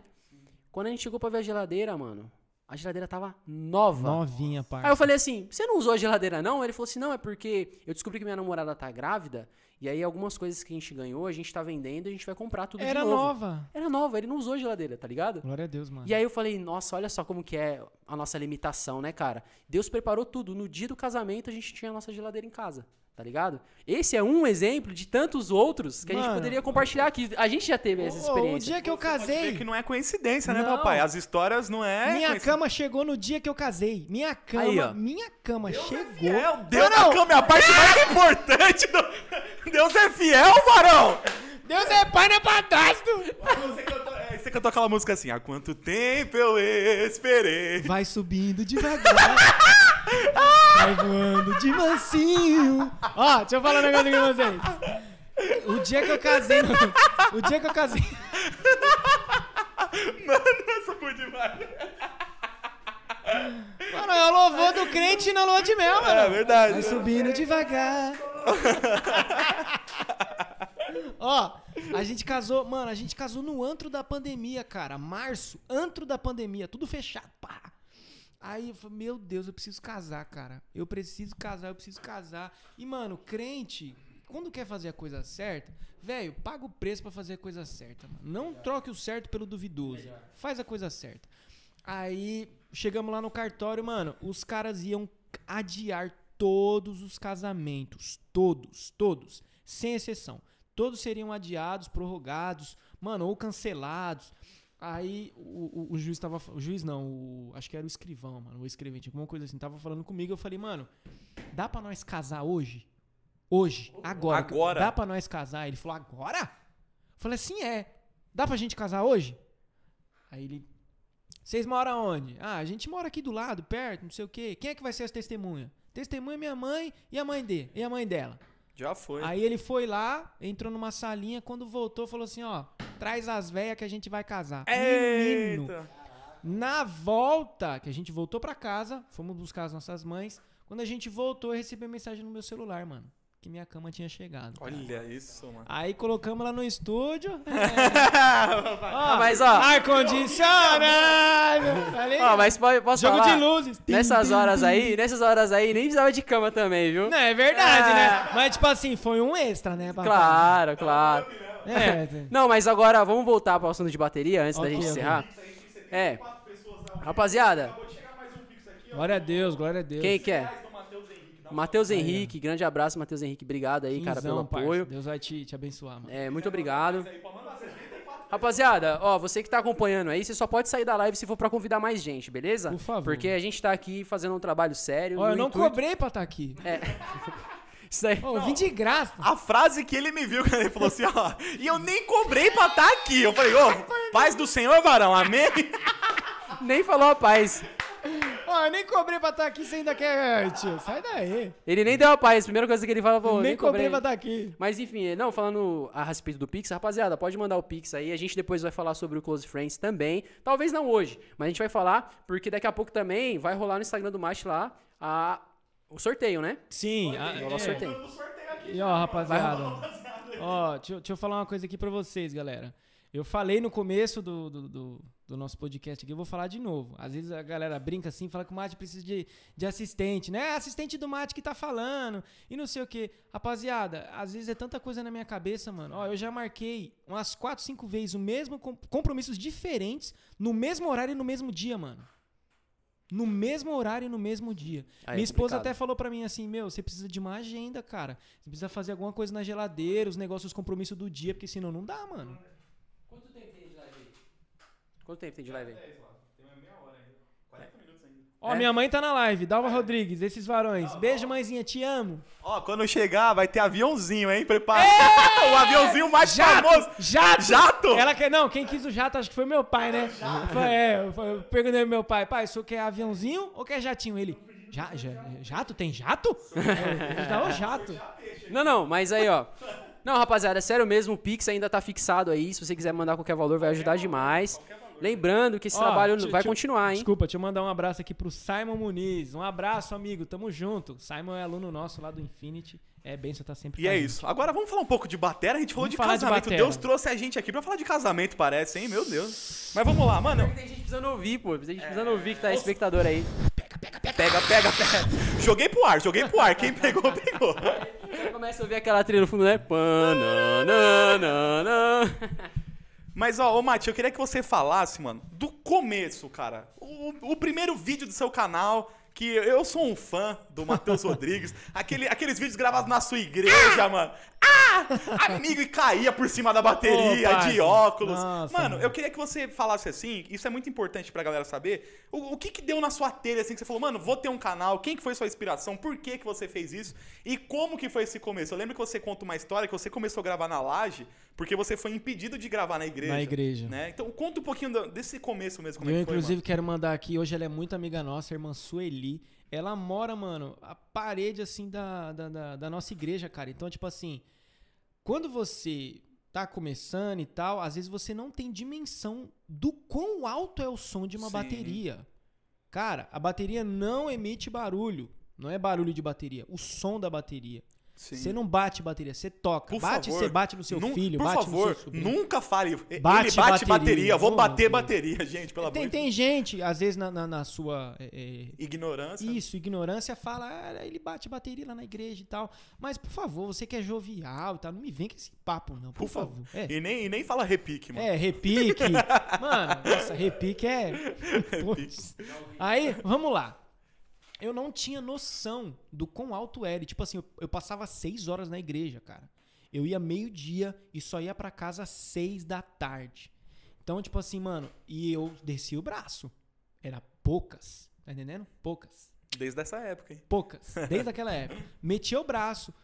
Quando a gente chegou pra ver a geladeira, mano, a geladeira tava nova. Novinha, parça. Aí eu falei assim: Você não usou a geladeira, não? Ele falou assim: Não, é porque eu descobri que minha namorada tá grávida. E aí, algumas coisas que a gente ganhou, a gente tá vendendo e a gente vai comprar tudo Era de novo. nova. Era nova, ele não usou a geladeira, tá ligado? Glória a Deus, mano. E aí eu falei, nossa, olha só como que é a nossa limitação, né, cara? Deus preparou tudo. No dia do casamento a gente tinha a nossa geladeira em casa, tá ligado? Esse é um exemplo de tantos outros que a gente Mano. poderia compartilhar aqui. A gente já teve essa experiência. o dia que eu casei, que não é coincidência, né, Não. papai? As histórias não é. minha cama chegou no dia que eu casei. Minha cama, Aí, ó. minha cama chegou. Fiel, Deus Não, não. da cama é a parte mais importante do. Deus é fiel, varão! Deus é pai, não é padrasto. Você cantou, é, você cantou aquela música assim: Há quanto tempo eu esperei. Vai subindo devagar. vai voando de mansinho. Ó, deixa eu falar um negócio aqui com vocês. O dia que eu casei. no- O dia que eu casei. Mano, essa foi demais. Mano, é o louvor do crente na lua de mel, mano. É verdade. Vai subindo devagar. Ó, a gente casou, mano, a gente casou no antro da pandemia, cara. Março, antro da pandemia, tudo fechado, pá. Aí eu falei, meu Deus, eu preciso casar, cara. Eu preciso casar, eu preciso casar. E, mano, crente, quando quer fazer a coisa certa, velho, paga o preço pra fazer a coisa certa, mano. Não troque o certo pelo duvidoso. Faz a coisa certa. Aí chegamos lá no cartório, mano. Os caras iam adiar todos os casamentos. Todos, todos. Sem exceção. Todos seriam adiados, prorrogados, mano, ou cancelados. Aí o, o- o juiz tava. O juiz não, o, acho que era o escrivão, mano. O escrevente, alguma coisa assim. Tava falando comigo. Eu falei, mano, dá pra nós casar hoje? Hoje, agora. Agora? Dá pra nós casar? Ele falou, agora? Eu falei assim, é. Dá pra gente casar hoje? Aí ele. Vocês moram onde? Ah, a gente mora aqui do lado, perto, não sei o quê. Quem é que vai ser as testemunhas? Testemunha é minha mãe e a mãe dele, e a mãe dela. Já foi. Aí ele foi lá, entrou numa salinha, quando voltou, falou assim, ó, traz as velhas que a gente vai casar. Menino, Eita. na volta, que a gente voltou pra casa, fomos buscar as nossas mães. Quando a gente voltou, eu recebi mensagem no meu celular, mano, que minha cama tinha chegado. cara. Olha isso, mano. Aí colocamos lá no estúdio. Ah, mas ó, Ar-condicionado! tá ó, mas pode, posso Jogo falar? de luzes. Nessas horas aí, nessas horas aí, nem precisava de cama também, viu? Não, é verdade, É. né? Mas, tipo assim, foi um extra, né? papai? Claro, claro. É, Não, mas agora vamos voltar para o assunto de bateria antes Ok, da gente ok. encerrar. É. Rapaziada, glória a Deus, glória a Deus. quem que é? Matheus Henrique, grande abraço, Matheus Henrique. Obrigado aí, cara, pelo Quinzão, parça. apoio. Deus vai te, te abençoar, mano. É, muito obrigado. Rapaziada, ó, você que tá acompanhando aí, você só pode sair da live se for pra convidar mais gente, beleza? Por favor. Porque a gente tá aqui fazendo um trabalho sério. Ó, eu não intuito- cobrei pra estar aqui. É. Isso aí. Ô, eu vim de graça. A frase que ele me viu quando ele falou assim, ó, e eu nem cobrei pra estar aqui. Eu falei, ô, paz do Senhor, varão, amém? Nem falou a paz. Ó, eu nem cobrei pra estar aqui, você ainda quer. Tio, sai daí. Ele nem deu a paz. Primeira coisa que ele fala, pô, nem nem cobrei cobrei. pra estar aqui. Mas enfim, não, falando a respeito do Pix, rapaziada, pode mandar o Pix aí. A gente depois vai falar sobre o Close Friends também. Talvez não hoje, mas a gente vai falar, porque daqui a pouco também vai rolar no Instagram do Mate lá a, o sorteio, né? Sim, rolar o é. sorteio. E ó, rapaziada. Ó, deixa, eu- deixa eu falar uma coisa aqui pra vocês, galera. Eu falei no começo do, do, do- do nosso podcast aqui, eu vou falar de novo. Às vezes a galera brinca assim, fala que o Mate precisa de, de assistente, né? Assistente do Mate que tá falando e não sei o quê. Rapaziada, às vezes é tanta coisa na minha cabeça, mano. Ó, eu já marquei umas 4, 5 vezes o mesmo com- compromissos diferentes no mesmo horário e no mesmo dia, mano. No mesmo horário e no mesmo dia. Aí é Minha esposa complicado. até falou pra mim assim: Meu, você precisa de uma agenda, cara. Você precisa fazer alguma coisa na geladeira, os negócios, os compromissos do dia, porque senão não dá, mano. Quanto tempo tem de live aí? Quanto tempo tem de live aí? Ó, É? minha mãe tá na live, Dalva Rodrigues, esses varões. Beijo, mãezinha, te amo. Ó, quando chegar, vai ter aviãozinho, hein? Prepara. o aviãozinho mais famoso. Jato! Jato? Ela quer. Não, quem quis o jato acho que foi meu pai, né? Foi, é, eu, eu perguntei pro meu pai, pai, o senhor quer aviãozinho ou quer jatinho? Ele. Já, já, jato? Tem jato? É, dá o jato. Não, não, mas aí, ó. Não, rapaziada, é sério mesmo, o Pix ainda tá fixado aí. Se você quiser mandar qualquer valor, vai ajudar demais. Lembrando que esse Ó, trabalho deixa- vai deixa- continuar, hein? Desculpa, deixa eu mandar um abraço aqui pro Simon Muniz. Um abraço, amigo. Tamo junto. Simon é aluno nosso lá do Infinity. É, Benção tá sempre E é isso. Agora vamos falar um pouco de batera. A gente falou Vamos de de casamento. batera. Deus trouxe a gente aqui pra falar de casamento, parece, hein? Meu Deus. Mas vamos lá, mano. Tem gente precisando ouvir, pô. Tem gente precisando ouvir que tá espectador aí. Pega, pega, pega. Joguei pro ar, joguei pro ar. Quem pegou, pegou. Aí começa a ouvir aquela trilha no fundo, né? Pananana. Mas, ó, ô, Mati, eu queria que você falasse, mano, do começo, cara. O, o primeiro vídeo do seu canal, que eu sou um fã do Matheus Rodrigues. Aquele, aqueles vídeos gravados na sua igreja, mano. Ah! Amigo, e caía por cima da bateria, parça. de óculos. Nossa, mano, mano. eu queria que você falasse assim, isso é muito importante pra galera saber. O, o que que deu na sua telha, assim, que você falou, mano, vou ter um canal, quem que foi sua inspiração, por que que você fez isso e como que foi esse começo? Eu lembro que você conta uma história que você começou a gravar na laje porque você foi impedido de gravar na igreja. Na igreja. Né? Então conta um pouquinho desse começo mesmo, como eu, é que foi, inclusive, mano. quero mandar aqui. Hoje ela é muito amiga nossa, a irmã Sueli. Ela mora, mano, a parede, assim, da, da, da, da nossa igreja, cara. Então, tipo assim, quando você tá começando e tal, às vezes você não tem dimensão do quão alto é o som de uma Sim. bateria. Cara, a bateria não emite barulho. Não é barulho de bateria, o som da bateria. Sim. Você não bate bateria, você toca. Por bate, favor, você bate no seu Nun- filho, por bate favor, no seu sobrinho. nunca fale. Ele Bate bate bateria, bateria. vou bater bateria, gente, pelo Tem, amor tem gente, às vezes, na, na, na sua. é, é, Ignorância. Isso, ignorância fala, ah, ele bate bateria lá na igreja e tal. Mas, por favor, você que é jovial e tal, não me vem com esse papo, não, por, Por favor. favor. É, E, nem, e nem fala repique, mano. é, repique. Mano, nossa, repique é. Putz. Aí, vamos lá. Eu não tinha noção do quão alto era. E, Tipo assim, eu, eu passava seis horas na igreja, cara. Eu ia meio-dia e só ia pra casa às seis da tarde. Então, tipo assim, mano, e eu desci o braço. Era poucas. Tá entendendo? Poucas. Desde essa época, hein? Poucas, desde aquela época. Metia o braço.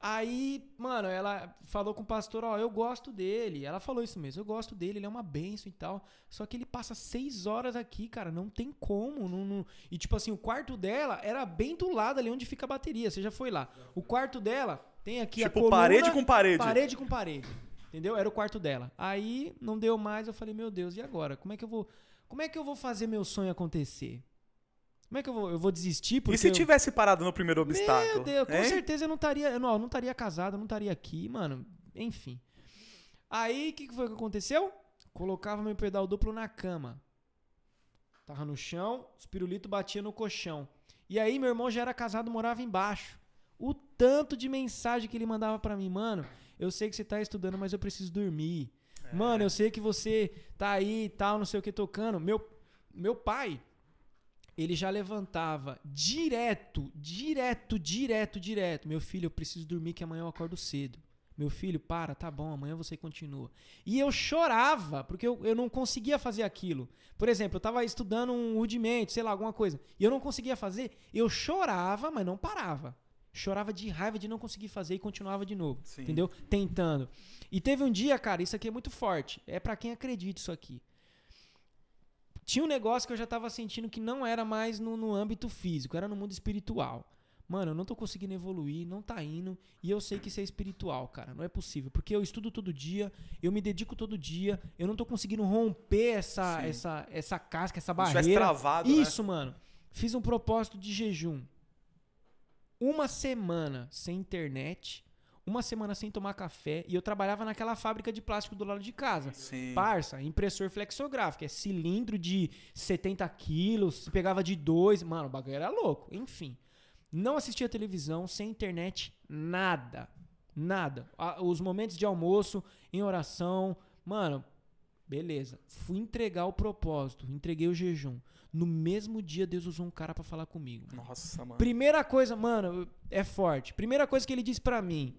Aí, mano, ela falou com o pastor, ó, eu gosto dele. Ela falou isso mesmo, eu gosto dele, ele é uma benção e tal. Só que ele passa seis horas aqui, cara, não tem como. Não, não- E tipo assim, o quarto dela era bem do lado ali onde fica a bateria. Você já foi lá. O quarto dela tem aqui a tipo, coluna, parede com parede. Parede com parede. Entendeu? Era o quarto dela. Aí não deu mais, eu falei, meu Deus, e agora? Como é que eu vou, como é que eu vou fazer meu sonho acontecer? Como é que eu vou, eu vou desistir porque E se eu- tivesse parado no primeiro obstáculo? meu Deus, com hein? certeza eu não estaria, eu não, eu não estaria casado, eu não estaria aqui, mano. Enfim. Aí, o que, que foi que aconteceu? Colocava meu pedal duplo na cama. Tava no chão, os pirulitos batiam no colchão. E aí, meu irmão já era casado, morava embaixo. O tanto de mensagem que ele mandava pra mim, mano. Eu sei que você tá estudando, mas eu preciso dormir. Mano, eu sei que você tá aí e tal, não sei o que tocando. Meu, meu pai, ele já levantava direto, direto, direto, direto. Meu filho, eu preciso dormir que amanhã eu acordo cedo. Meu filho, para, tá bom, amanhã você continua. E eu chorava, porque eu, eu não conseguia fazer aquilo. Por exemplo, eu tava estudando um rudimento, sei lá, alguma coisa, e eu não conseguia fazer, eu chorava, mas não parava. chorava de raiva de não conseguir fazer e continuava de novo, Sim. entendeu? Tentando. E teve um dia, cara, isso aqui é muito forte. É pra quem acredita isso aqui. Tinha um negócio que eu já tava sentindo que não era mais no, no âmbito físico, era no mundo espiritual. Mano, eu não tô conseguindo evoluir, não tá indo, e eu sei que isso é espiritual, cara. Não é possível, porque eu estudo todo dia, eu me dedico todo dia, eu não tô conseguindo romper essa Sim. essa essa casca, essa Se tivesse barreira. travado, né? Isso, mano. Fiz um propósito de jejum. Uma semana sem internet, uma semana sem tomar café, e eu trabalhava naquela fábrica de plástico do lado de casa. Sim. Parça, impressor flexográfico, é cilindro de 70 quilos, pegava de dois, mano, o bagulho era louco. Enfim, não assistia televisão, sem internet, nada, nada. Os momentos de almoço, em oração, mano, beleza. Fui entregar o propósito, entreguei o jejum. No mesmo dia, Deus usou um cara pra falar comigo. Nossa, mano. Primeira coisa, mano, é forte. Primeira coisa que ele disse pra mim.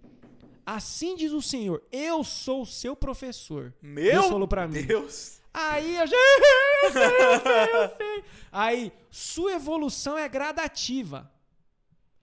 Assim diz o Senhor, eu sou o seu professor. Meu Deus falou pra mim. Deus. Aí eu já. Eu sei, eu sei, eu sei. Aí, sua evolução é gradativa.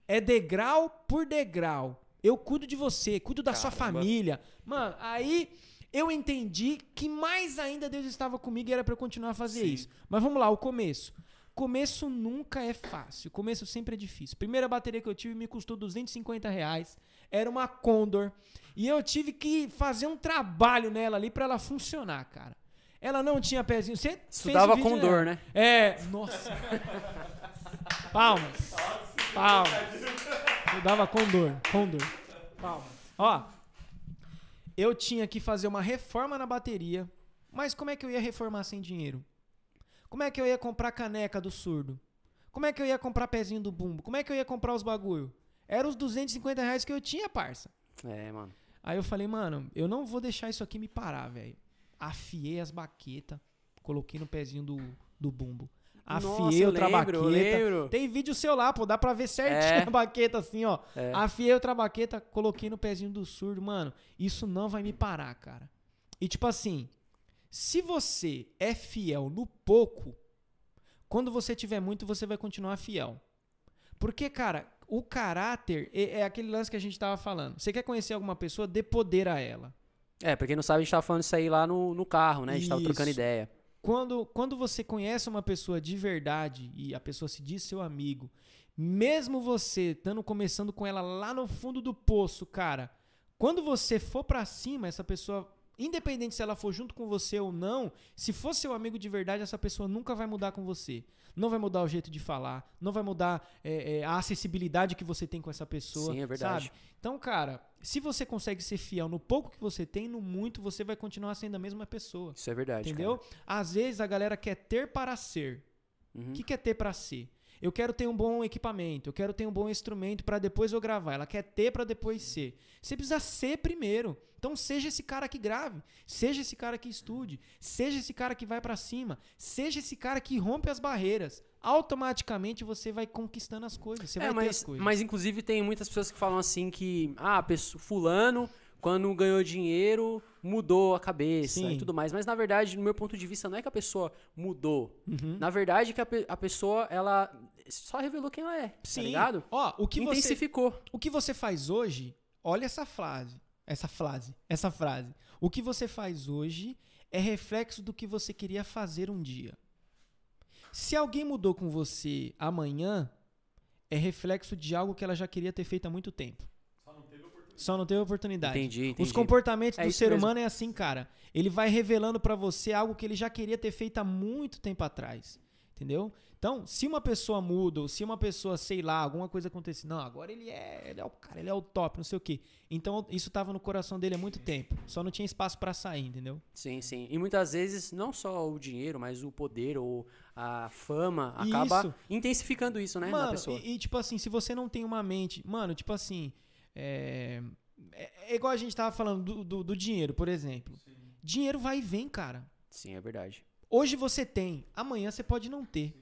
É degrau por degrau. Eu cuido de você, cuido da sua Caramba. família. Mano, aí eu entendi que mais ainda Deus estava comigo e era pra eu continuar a fazer Sim. isso. Mas vamos lá, o começo. Começo nunca é fácil. Começo sempre é difícil. Primeira bateria que eu tive me custou 250 reais. Era uma Condor. E eu tive que fazer um trabalho nela ali pra ela funcionar, cara. Ela não tinha pezinho. Você fez Estudava o vídeo, com dor, né? É. Nossa. Palmas. Palmas. Estudava com dor. Com dor. Palmas. Ó. Eu tinha que fazer uma reforma na bateria. Mas como é que eu ia reformar sem dinheiro? Como é que eu ia comprar caneca do surdo? Como é que eu ia comprar pezinho do bumbo? Como é que eu ia comprar os bagulho? Era os 250 reais que eu tinha, parça. É, mano. Aí eu falei, mano, eu não vou deixar isso aqui me parar, velho. Afiei as baquetas, coloquei no pezinho do, do bumbo. Afiei Nossa, eu outra lembro, baqueta. lembro. Tem vídeo seu lá, pô, dá pra ver certinho É. a baqueta assim, ó. É. Afiei outra baqueta, coloquei no pezinho do surdo. Mano, isso não vai me parar, cara. E tipo assim, se você é fiel no pouco, quando você tiver muito, você vai continuar fiel. Porque, cara, o caráter é, é aquele lance que a gente tava falando. Você quer conhecer alguma pessoa, dê poder a ela. É, pra quem não sabe, a gente tava falando isso aí lá no, no carro, né? A gente tava trocando Isso. ideia. Quando, quando você conhece uma pessoa de verdade e a pessoa se diz seu amigo, mesmo você estando começando com ela lá no fundo do poço, cara, quando você for pra cima, essa pessoa, independente se ela for junto com você ou não, se for seu amigo de verdade, essa pessoa nunca vai mudar com você. Não vai mudar o jeito de falar, não vai mudar é, é, a acessibilidade que você tem com essa pessoa. Sim, é verdade. sabe? Então, cara, se você consegue ser fiel no pouco que você tem, no muito, você vai continuar sendo a mesma pessoa. Isso é verdade, Entendeu? Às vezes a galera quer ter para ser. Uhum. O que quer ter para ser? Eu quero ter um bom equipamento, eu quero ter um bom instrumento para depois eu gravar. Ela quer ter para depois ser. Você precisa ser primeiro. Então seja esse cara que grave, seja esse cara que estude, seja esse cara que vai para cima, seja esse cara que rompe as barreiras. Automaticamente você vai conquistando as coisas, você É, vai ter as mas, coisas. mas inclusive tem muitas pessoas que falam assim que, ah, fulano, quando ganhou dinheiro, mudou a cabeça Sim. e tudo mais. Mas na verdade, no meu ponto de vista, não é que a pessoa mudou. Uhum. Na verdade, que a, pe- a pessoa, ela só revelou quem ela é, tá Sim. ligado? Ó, o que você Intensificou. O que você faz hoje, olha essa frase, essa frase, essa frase. O que você faz hoje é reflexo do que você queria fazer um dia. Se alguém mudou com você amanhã, é reflexo de algo que ela já queria ter feito há muito tempo. Só não teve oportunidade. Entendi, Os entendi. comportamentos É do ser mesmo. humano é assim, cara. Ele vai revelando pra você algo que ele já queria ter feito há muito tempo atrás. Entendeu? Então, se uma pessoa muda, ou se uma pessoa, sei lá, alguma coisa acontecer, não, agora ele é, ele é o cara, ele é o top, não sei o quê. Então, isso tava no coração dele há muito tempo. Só não tinha espaço pra sair, entendeu? Sim, sim. E muitas vezes, não só o dinheiro, mas o poder ou a fama acaba Isso. intensificando isso, né, na Mano, pessoa. e, e, tipo assim, se você não tem uma mente. Mano, tipo assim. É, é- é igual a gente tava falando do, do, do dinheiro, por exemplo. Dinheiro vai e vem, cara. Sim, é verdade. Hoje você tem, amanhã você pode não ter.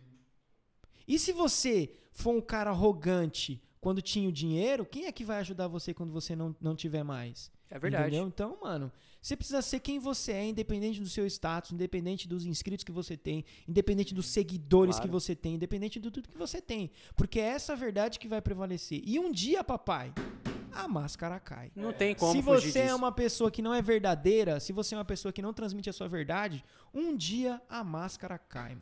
E se você for um cara arrogante quando tinha o dinheiro, quem é que vai ajudar você quando você não, não tiver mais? É verdade. Entendeu? Então, mano, você precisa ser quem você é, independente do seu status, independente dos inscritos que você tem, independente dos seguidores Claro. que você tem, independente de tudo que você tem. Porque é essa verdade que vai prevalecer. E um dia, papai, a máscara cai. Não tem como se fugir você é disso. uma pessoa que não é verdadeira, se você é uma pessoa que não transmite a sua verdade, um dia a máscara cai, mano.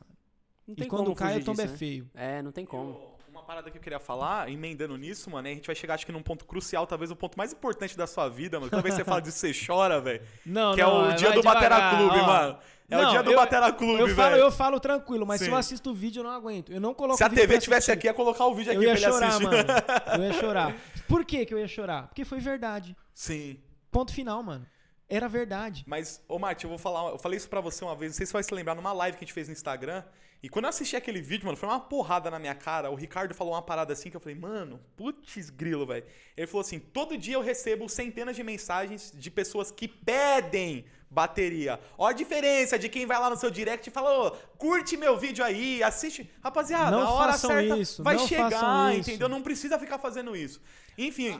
Não E tem quando como cai, o tombo é né? feio. É, não tem como. Eu- Uma parada que eu queria falar, emendando nisso, mano, é a gente vai chegar, acho que num ponto crucial, talvez o ponto mais importante da sua vida, mano. Toda vez que você fala disso, você chora, velho. Não, Que é não, o vai dia do Batera Clube, ó. mano. É o Não, dia do eu- Batera Clube, eu falo, velho. eu falo tranquilo, mas se Sim. eu assisto o vídeo, eu não aguento. Eu não coloco Se a o TV tivesse aqui, ia colocar o vídeo aqui Eu ia pra ele chorar, assistir. mano. Eu ia chorar. Por que que eu ia chorar? Porque foi verdade. Sim. Ponto final, mano. Era verdade. Mas, ô Mate, eu vou falar. Eu falei isso pra você uma vez, não sei se você vai se lembrar, numa live que a gente fez no Instagram. E quando eu assisti aquele vídeo, mano, foi uma porrada na minha cara. O Ricardo falou uma parada assim que eu falei, mano, putz grilo, velho. Ele falou assim: todo dia eu recebo centenas de mensagens de pessoas que pedem bateria. Ó a diferença de quem vai lá no seu direct e fala, ô, curte meu vídeo aí, assiste. Rapaziada, Não a hora façam certa isso, vai não chegar, façam isso. entendeu? Não precisa ficar fazendo isso. Enfim,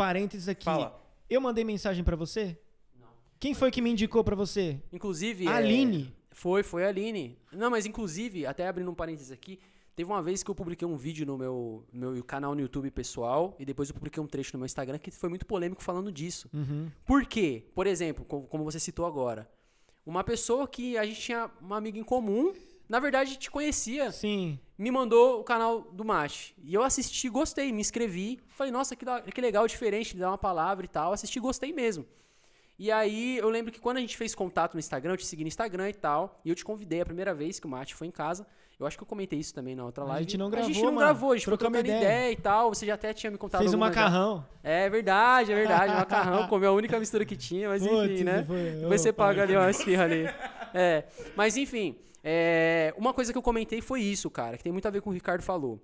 Parênteses aqui. Fala. Eu mandei mensagem pra você? Quem foi que me indicou pra você? Inclusive. A é, Aline. Foi, foi a Aline. Não, mas inclusive, até abrindo um parênteses aqui, teve uma vez que eu publiquei um vídeo no meu, meu canal no YouTube pessoal e depois eu publiquei um trecho no meu Instagram que foi muito polêmico falando disso. Uhum. Por quê? Por exemplo, co- como você citou agora, uma pessoa que a gente tinha uma amiga em comum, na verdade te conhecia, Sim. me mandou o canal do Mate. E eu assisti, gostei, me inscrevi. Falei, nossa, que, da- que legal, diferente, dar uma palavra e tal. Assisti, gostei mesmo. E aí eu lembro que quando a gente fez contato no Instagram, eu te segui no Instagram e tal. E eu te convidei a primeira vez que o Mate foi em casa. Eu acho que eu comentei isso também na outra A live. gente não A gravou, gente não mano. gravou, a gente trocando ideia. ideia. e tal. Você já até tinha me contado Fez um já. macarrão. É verdade, é verdade. macarrão, comeu a única mistura que tinha, mas enfim, Putz, né? foi- Depois você paga ali uma esfirra ali. É, mas enfim, é, uma coisa que eu comentei foi isso, cara, que tem muito a ver com o que o Ricardo falou.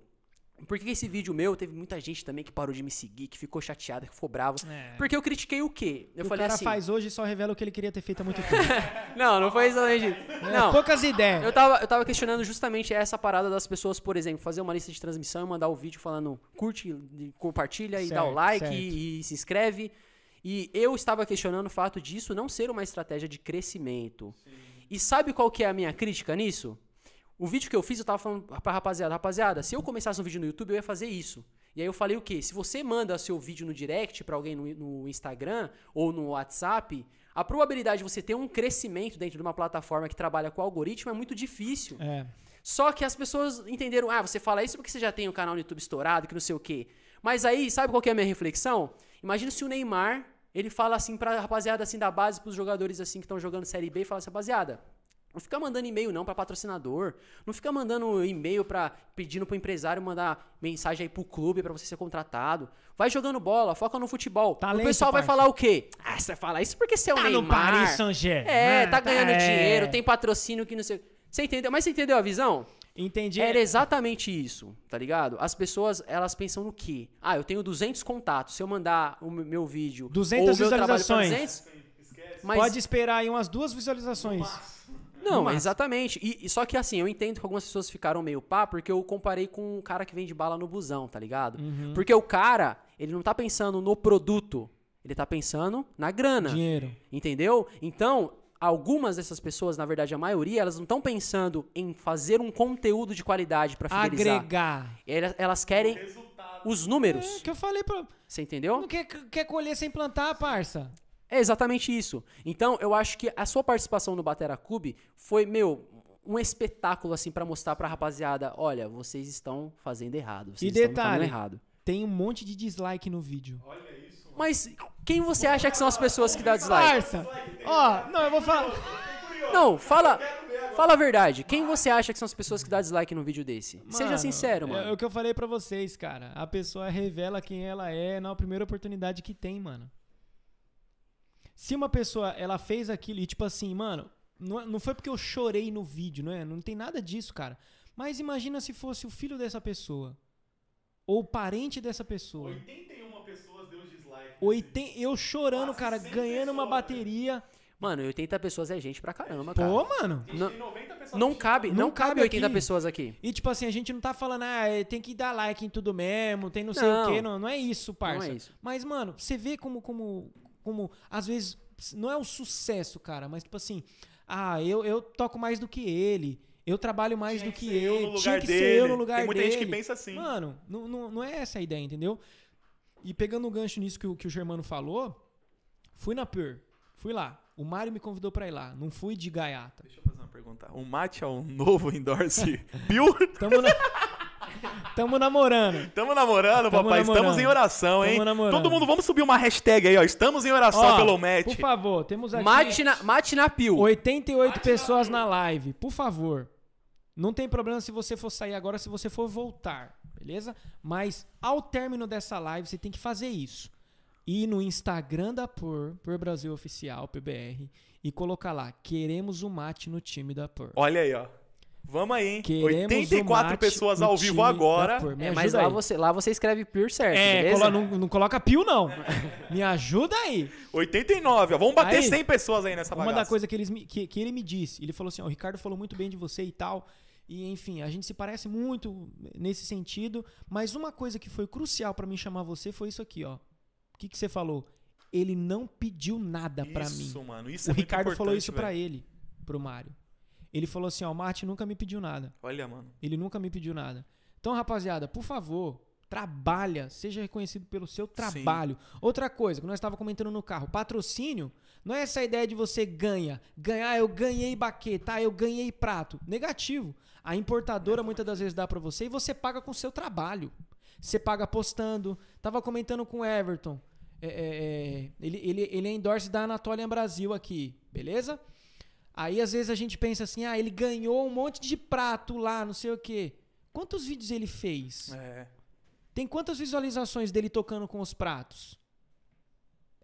Por que esse vídeo meu teve muita gente também que parou de me seguir, que ficou chateada, que ficou bravo? É. Porque eu critiquei o quê? Eu o falei cara assim. faz hoje e só revela o que ele queria ter feito há muito tempo. Não, não foi exatamente. É, Não. poucas ideias. Eu tava, eu tava questionando justamente essa parada das pessoas, por exemplo, fazer uma lista de transmissão e mandar o vídeo falando curte, compartilha e dá o Certo, like certo. e, e se inscreve. E eu estava questionando o fato disso não ser uma estratégia de crescimento. E sabe qual que é a minha crítica nisso? O vídeo que eu fiz, eu tava falando pra rapaziada, rapaziada, se eu começasse um vídeo no YouTube, eu ia fazer isso. E aí eu falei o quê? Se você manda seu vídeo no direct pra alguém no, no Instagram ou no WhatsApp, a probabilidade de você ter um crescimento dentro de uma plataforma que trabalha com algoritmo é muito difícil. É. Só que as pessoas entenderam, ah, você fala isso porque você já tem um canal no YouTube estourado, que não sei o quê. Mas aí, sabe qual que é a minha reflexão? Imagina se o Neymar, ele fala assim pra rapaziada assim da base, pros jogadores assim que estão jogando Série B, e fala assim, rapaziada, não fica mandando e-mail não pra patrocinador, não fica mandando e-mail para pedindo pro empresário mandar mensagem aí pro clube pra você ser contratado. Vai jogando bola, foca no futebol. Talento, o pessoal vai falar o quê? Ah, você vai falar isso porque você é o Tá Neymar. no Paris Saint-Germain. É, tá ganhando é. dinheiro, tem patrocínio que não sei. Você entendeu? Mas você entendeu a visão? Entendi. Era exatamente isso, tá ligado? As pessoas, elas pensam no quê? Ah, eu tenho 200 contatos. Se eu mandar o meu- vídeo 200 ou o meu trabalho pra visualizações. 200, mas Pode esperar aí umas duas visualizações. no não, exatamente. E, e só que assim, eu entendo que algumas pessoas ficaram meio pá, porque eu comparei com um cara que vende bala no busão, tá ligado? Uhum. Porque o cara, ele não tá pensando no produto, ele tá pensando na grana. Dinheiro. Entendeu? Então, algumas dessas pessoas, na verdade a maioria, elas não estão pensando em fazer um conteúdo de qualidade pra fidelizar. Agregar. Elas, elas querem os números. É que eu falei pra. Você entendeu? Não quer, quer colher sem plantar, parça. É exatamente isso. Então, eu acho que a sua participação no Batera Clube foi, meu, um espetáculo assim pra mostrar pra rapaziada, olha, vocês estão fazendo errado, vocês E estão detalhe, fazendo errado. Tem um monte de dislike no vídeo. Mas quem você acha que são as pessoas que dão dislike? Parça! Ó, não, eu vou falar. Não, fala, fala a verdade. Quem você acha que são as pessoas que dão dislike num vídeo desse? Seja Mano, sincero, É, mano. o que eu falei pra vocês, cara. A pessoa revela quem ela é na primeira oportunidade que tem, mano. Se uma pessoa, ela fez aquilo e tipo assim, mano, não, não foi porque eu chorei no vídeo, não é? Não tem nada disso, cara. Mas imagina se fosse o filho dessa pessoa. Ou o parente dessa pessoa. 81 pessoas deu dislike. Oiten... Eu chorando, cara, ganhando uma bateria. Mano, 80 pessoas é gente pra caramba, cara. Pô, mano. Não, 90 pessoas não cabe, não, Não cabe cabe 80 aqui. pessoas aqui. E tipo assim, a gente não tá falando, ah, é, tem que dar like em tudo mesmo, tem não sei Não. o quê. Não, não é isso, parça. Não é isso. Mas, mano, você vê como, como, como, às vezes, não é um sucesso, cara, mas tipo assim, ah, eu, eu toco mais do que ele. Eu trabalho mais Tinha do que que ele. Tinha que ser eu dele. no lugar Tem muita dele. gente que pensa assim. Mano, não, não, não é essa a ideia, entendeu? E pegando o gancho nisso que o, que o Germano falou, fui na Pure. Fui lá. O Mário me convidou pra ir lá. Não fui de gaiata. Deixa eu fazer uma pergunta. O Mate é um novo endorse Pure? Tamo, na... Tamo namorando. Tamo namorando, Tamo papai. namorando. Estamos em oração, hein? Tamo namorando. Todo mundo, vamos subir uma hashtag aí, ó. Estamos em oração Ó, pelo Matt. Por favor, temos aqui Mate na, mate na pio. 88 pessoas na live. Por favor. Não tem problema se você for sair agora, se você for voltar, beleza? Mas ao término dessa live, você tem que fazer isso. Ir no Instagram da PUR, PUR Brasil Oficial, PBR, e colocar lá, queremos o mate no time da PUR. Olha aí, ó. Vamos aí, hein? Queremos 84 o mate pessoas ao vivo time agora. Me É, ajuda mas lá aí. você, lá você escreve pure certo, É, beleza? cola- não, não coloca pio, não. Me ajuda aí. 89, ó. Vamos bater Aí, 100 pessoas aí nessa Uma bagaça. da coisa que, eles me- que, que ele me disse, ele falou assim, ó, o Ricardo falou muito bem de você e tal, e enfim, a gente se parece muito nesse sentido, mas uma coisa que foi crucial pra mim chamar você foi isso aqui, ó. O que, que você falou? Ele não pediu nada pra mim. Isso, mano. Isso O é Ricardo falou isso pra velho. ele, pro Mário. Ele falou assim, ó, o Marte nunca me pediu nada. Olha, mano. Ele nunca me pediu nada. Então, rapaziada, por favor, trabalha, seja reconhecido pelo seu trabalho. Outra coisa, que nós estávamos comentando no carro, patrocínio não é essa ideia de você ganha, ganhar, eu ganhei baquê, tá? Eu ganhei prato. Negativo. A importadora muitas das vezes dá pra você e você paga com o seu trabalho. Você paga postando. Tava comentando com o Everton. É, é, é, ele, ele, ele é endorse da Anatolian Brasil aqui, beleza? Aí às vezes a gente pensa assim, ah, ele ganhou um monte de prato lá, não sei o quê. Quantos vídeos ele fez? É. Tem quantas visualizações dele tocando com os pratos?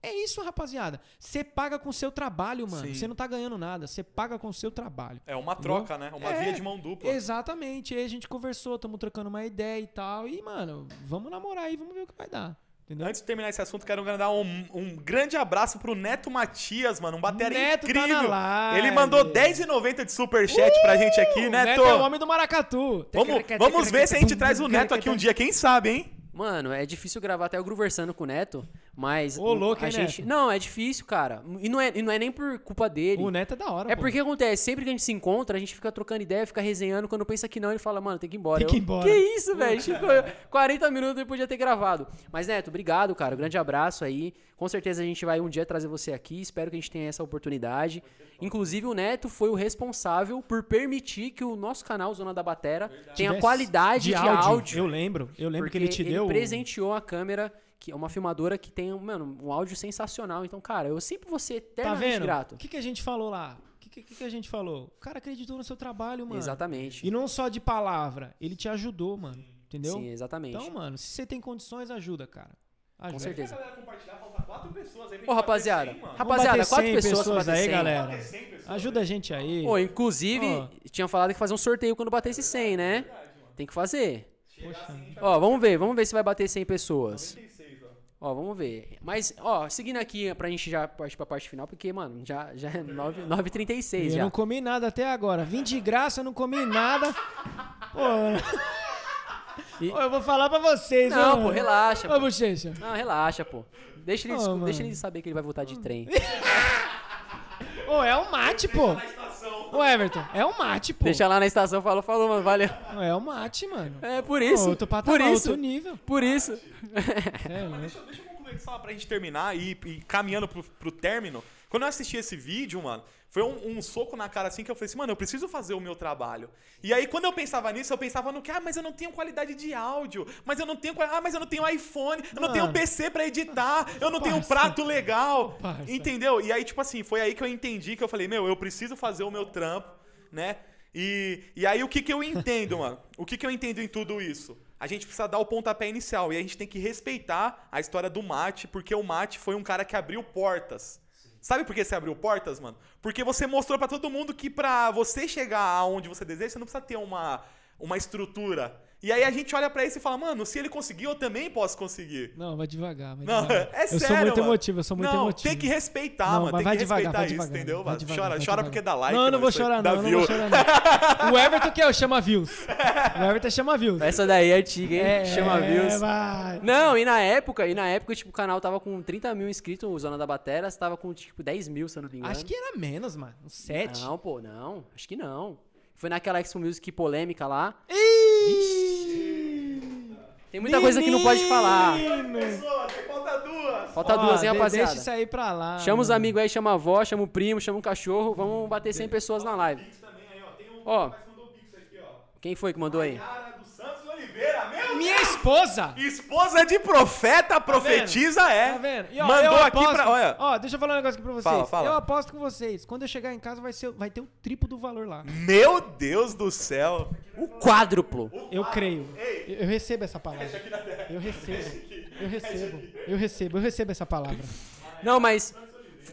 É isso, rapaziada. Você paga com o seu trabalho, mano. Você não tá ganhando nada. Você paga com o seu trabalho. É uma troca, né? Uma É, via de mão dupla. Exatamente. Aí a gente conversou, tamo trocando uma ideia e tal. E, mano, vamos namorar aí, vamos ver o que vai dar. Entendeu? Antes de terminar esse assunto, quero mandar um, um grande abraço pro Neto Matias, mano. Um bateria Neto tá incrível. live. Ele mandou R$10,90 de superchat pra gente aqui, O Neto. Neto é o homem do maracatu. Vamos, vamos ver se a gente traz o Neto aqui um dia, quem sabe, hein? Mano, é difícil gravar até eu conversando com o Neto, mas Ô, louco, a hein, gente, Neto? não, é difícil, cara. E não é, e não é nem por culpa dele. O Neto é da hora, É pô. porque acontece, sempre que a gente se encontra, a gente fica trocando ideia, fica resenhando, quando pensa que não, ele fala, mano, tem que ir embora. Tem que ir Eu, embora. Que isso, velho? Ficou 40 minutos depois de ter gravado. Mas, Neto, obrigado, cara. Um grande abraço aí. Com certeza a gente vai um dia trazer você aqui. Espero que a gente tenha essa oportunidade. Inclusive, o Neto foi o responsável por permitir que o nosso canal Zona da Batera tenha Tivesse qualidade de, áudio. Eu lembro. Eu lembro que ele te deu. presenteou a câmera, que é uma filmadora que tem, mano, um áudio sensacional. Então, cara, eu sempre vou ser Tá eternamente vendo? grato. O que, que a gente falou lá? O que, que, que a gente falou? O cara acreditou no seu trabalho, mano. Exatamente. E não só de palavra. Ele te ajudou, mano. Entendeu? Sim, exatamente. Então, mano, se você tem condições, ajuda, cara. Ajuda. Com certeza. compartilhar, falta quatro pessoas aí Ô, rapaziada, bater 100, mano. Vamos rapaziada, bater quatro 100 pessoas, pra bater aí, 100. galera. Bater 100 pessoas. Ajuda a gente aí. Pô, inclusive, Ó. tinha falado que fazer um sorteio quando batesse 100, né? Tem que fazer. Poxa. Ó, vamos ver, vamos ver se vai bater 100 pessoas. 96, ó. Ó, vamos ver. Mas, ó, seguindo aqui pra gente já partir pra parte final, porque, mano, já, já é 9 9h36 Eu já. não comi nada até agora. Vim de graça, eu não comi nada. Pô. E- Ô, eu vou falar pra vocês, Não, pô, relaxa, Ô, pô. bochecha. Não, relaxa, pô. Deixa ele, mano. deixa ele saber que ele vai voltar de trem. Ô, é um mate, pô. Ô, Everton, é um mate, pô. Deixa lá na estação, falou, falou, mano, valeu. É um mate, mano. É, por isso. Ô, outro por patamar, isso. outro nível. Por isso. É, louco. Deixa, deixa eu concluir só pra gente terminar e, e caminhando pro, pro término. Quando eu assisti esse vídeo, mano, foi um, um soco na cara assim que eu falei assim, mano, eu preciso fazer o meu trabalho. E aí, quando eu pensava nisso, eu pensava no que, ah, mas eu não tenho qualidade de áudio, mas eu não tenho, ah, mas eu não tenho iPhone, eu não tenho Mano. PC pra editar, eu não tenho um Parça. prato legal. Parça. Entendeu? E aí, tipo assim, foi aí que eu entendi que eu falei, meu, eu preciso fazer o meu trampo, né? E, e aí, o que que eu entendo, mano? O que que eu entendo em tudo isso? A gente precisa dar o pontapé inicial e a gente tem que respeitar a história do Mate, porque o Mate foi um cara que abriu portas. Sabe por que você abriu portas, mano? Porque você mostrou pra todo mundo que pra você chegar aonde você deseja, você não precisa ter uma uma estrutura. E aí a gente olha pra isso e fala, mano, se ele conseguiu, eu também posso conseguir. Não, vai devagar, vai Não, devagar. é eu sério, sou muito mano. emotivo, eu sou muito não, emotivo. tem que respeitar, Não, mano. Tem vai que devagar, respeitar vai isso, devagar, entendeu? vai devagar, chora, vai chora devagar. porque dá like. Não, eu não mano, vou chorar, não, não vou chorar, não. O Everton que é o chama views. O Everton chama views. Essa daí é antiga, hein? É, Chama views. vai. Não, e na época, e na época, tipo, o canal tava com 30 mil inscritos, o Zona da Batera, tava com, tipo, 10 mil, se eu não me engano. Acho que era menos, mano. Uns sete. Não, pô, não. Acho que não. Foi naquela Expo Music polêmica lá. Tem muita coisa que não pode falar. Falta duas. Falta Ó, duas, hein, de- rapaziada? Deixa isso aí pra lá. Chama os mano. amigos aí, chama a avó, chama o primo, chama um cachorro. Vamos bater 100 pessoas na live. Também aí, ó. Tem um Ó. rapaz que mandou pix aqui, ó. Quem foi que mandou aí? Cara do Santos Oliveira, meu Minha esposa! Esposa de profeta, profetiza é. Tá vendo? E, ó, Mandou eu aqui aposto- pra. Olha. Ó, deixa eu falar um negócio aqui pra vocês. Fala, fala. Eu aposto com vocês. Quando eu chegar em casa, vai, ser, vai ter o triplo do valor lá. Meu Deus do céu. O quádruplo. Eu creio. Eu, eu recebo essa palavra. Eu recebo. Eu recebo. Eu recebo. Eu recebo essa palavra. Não, mas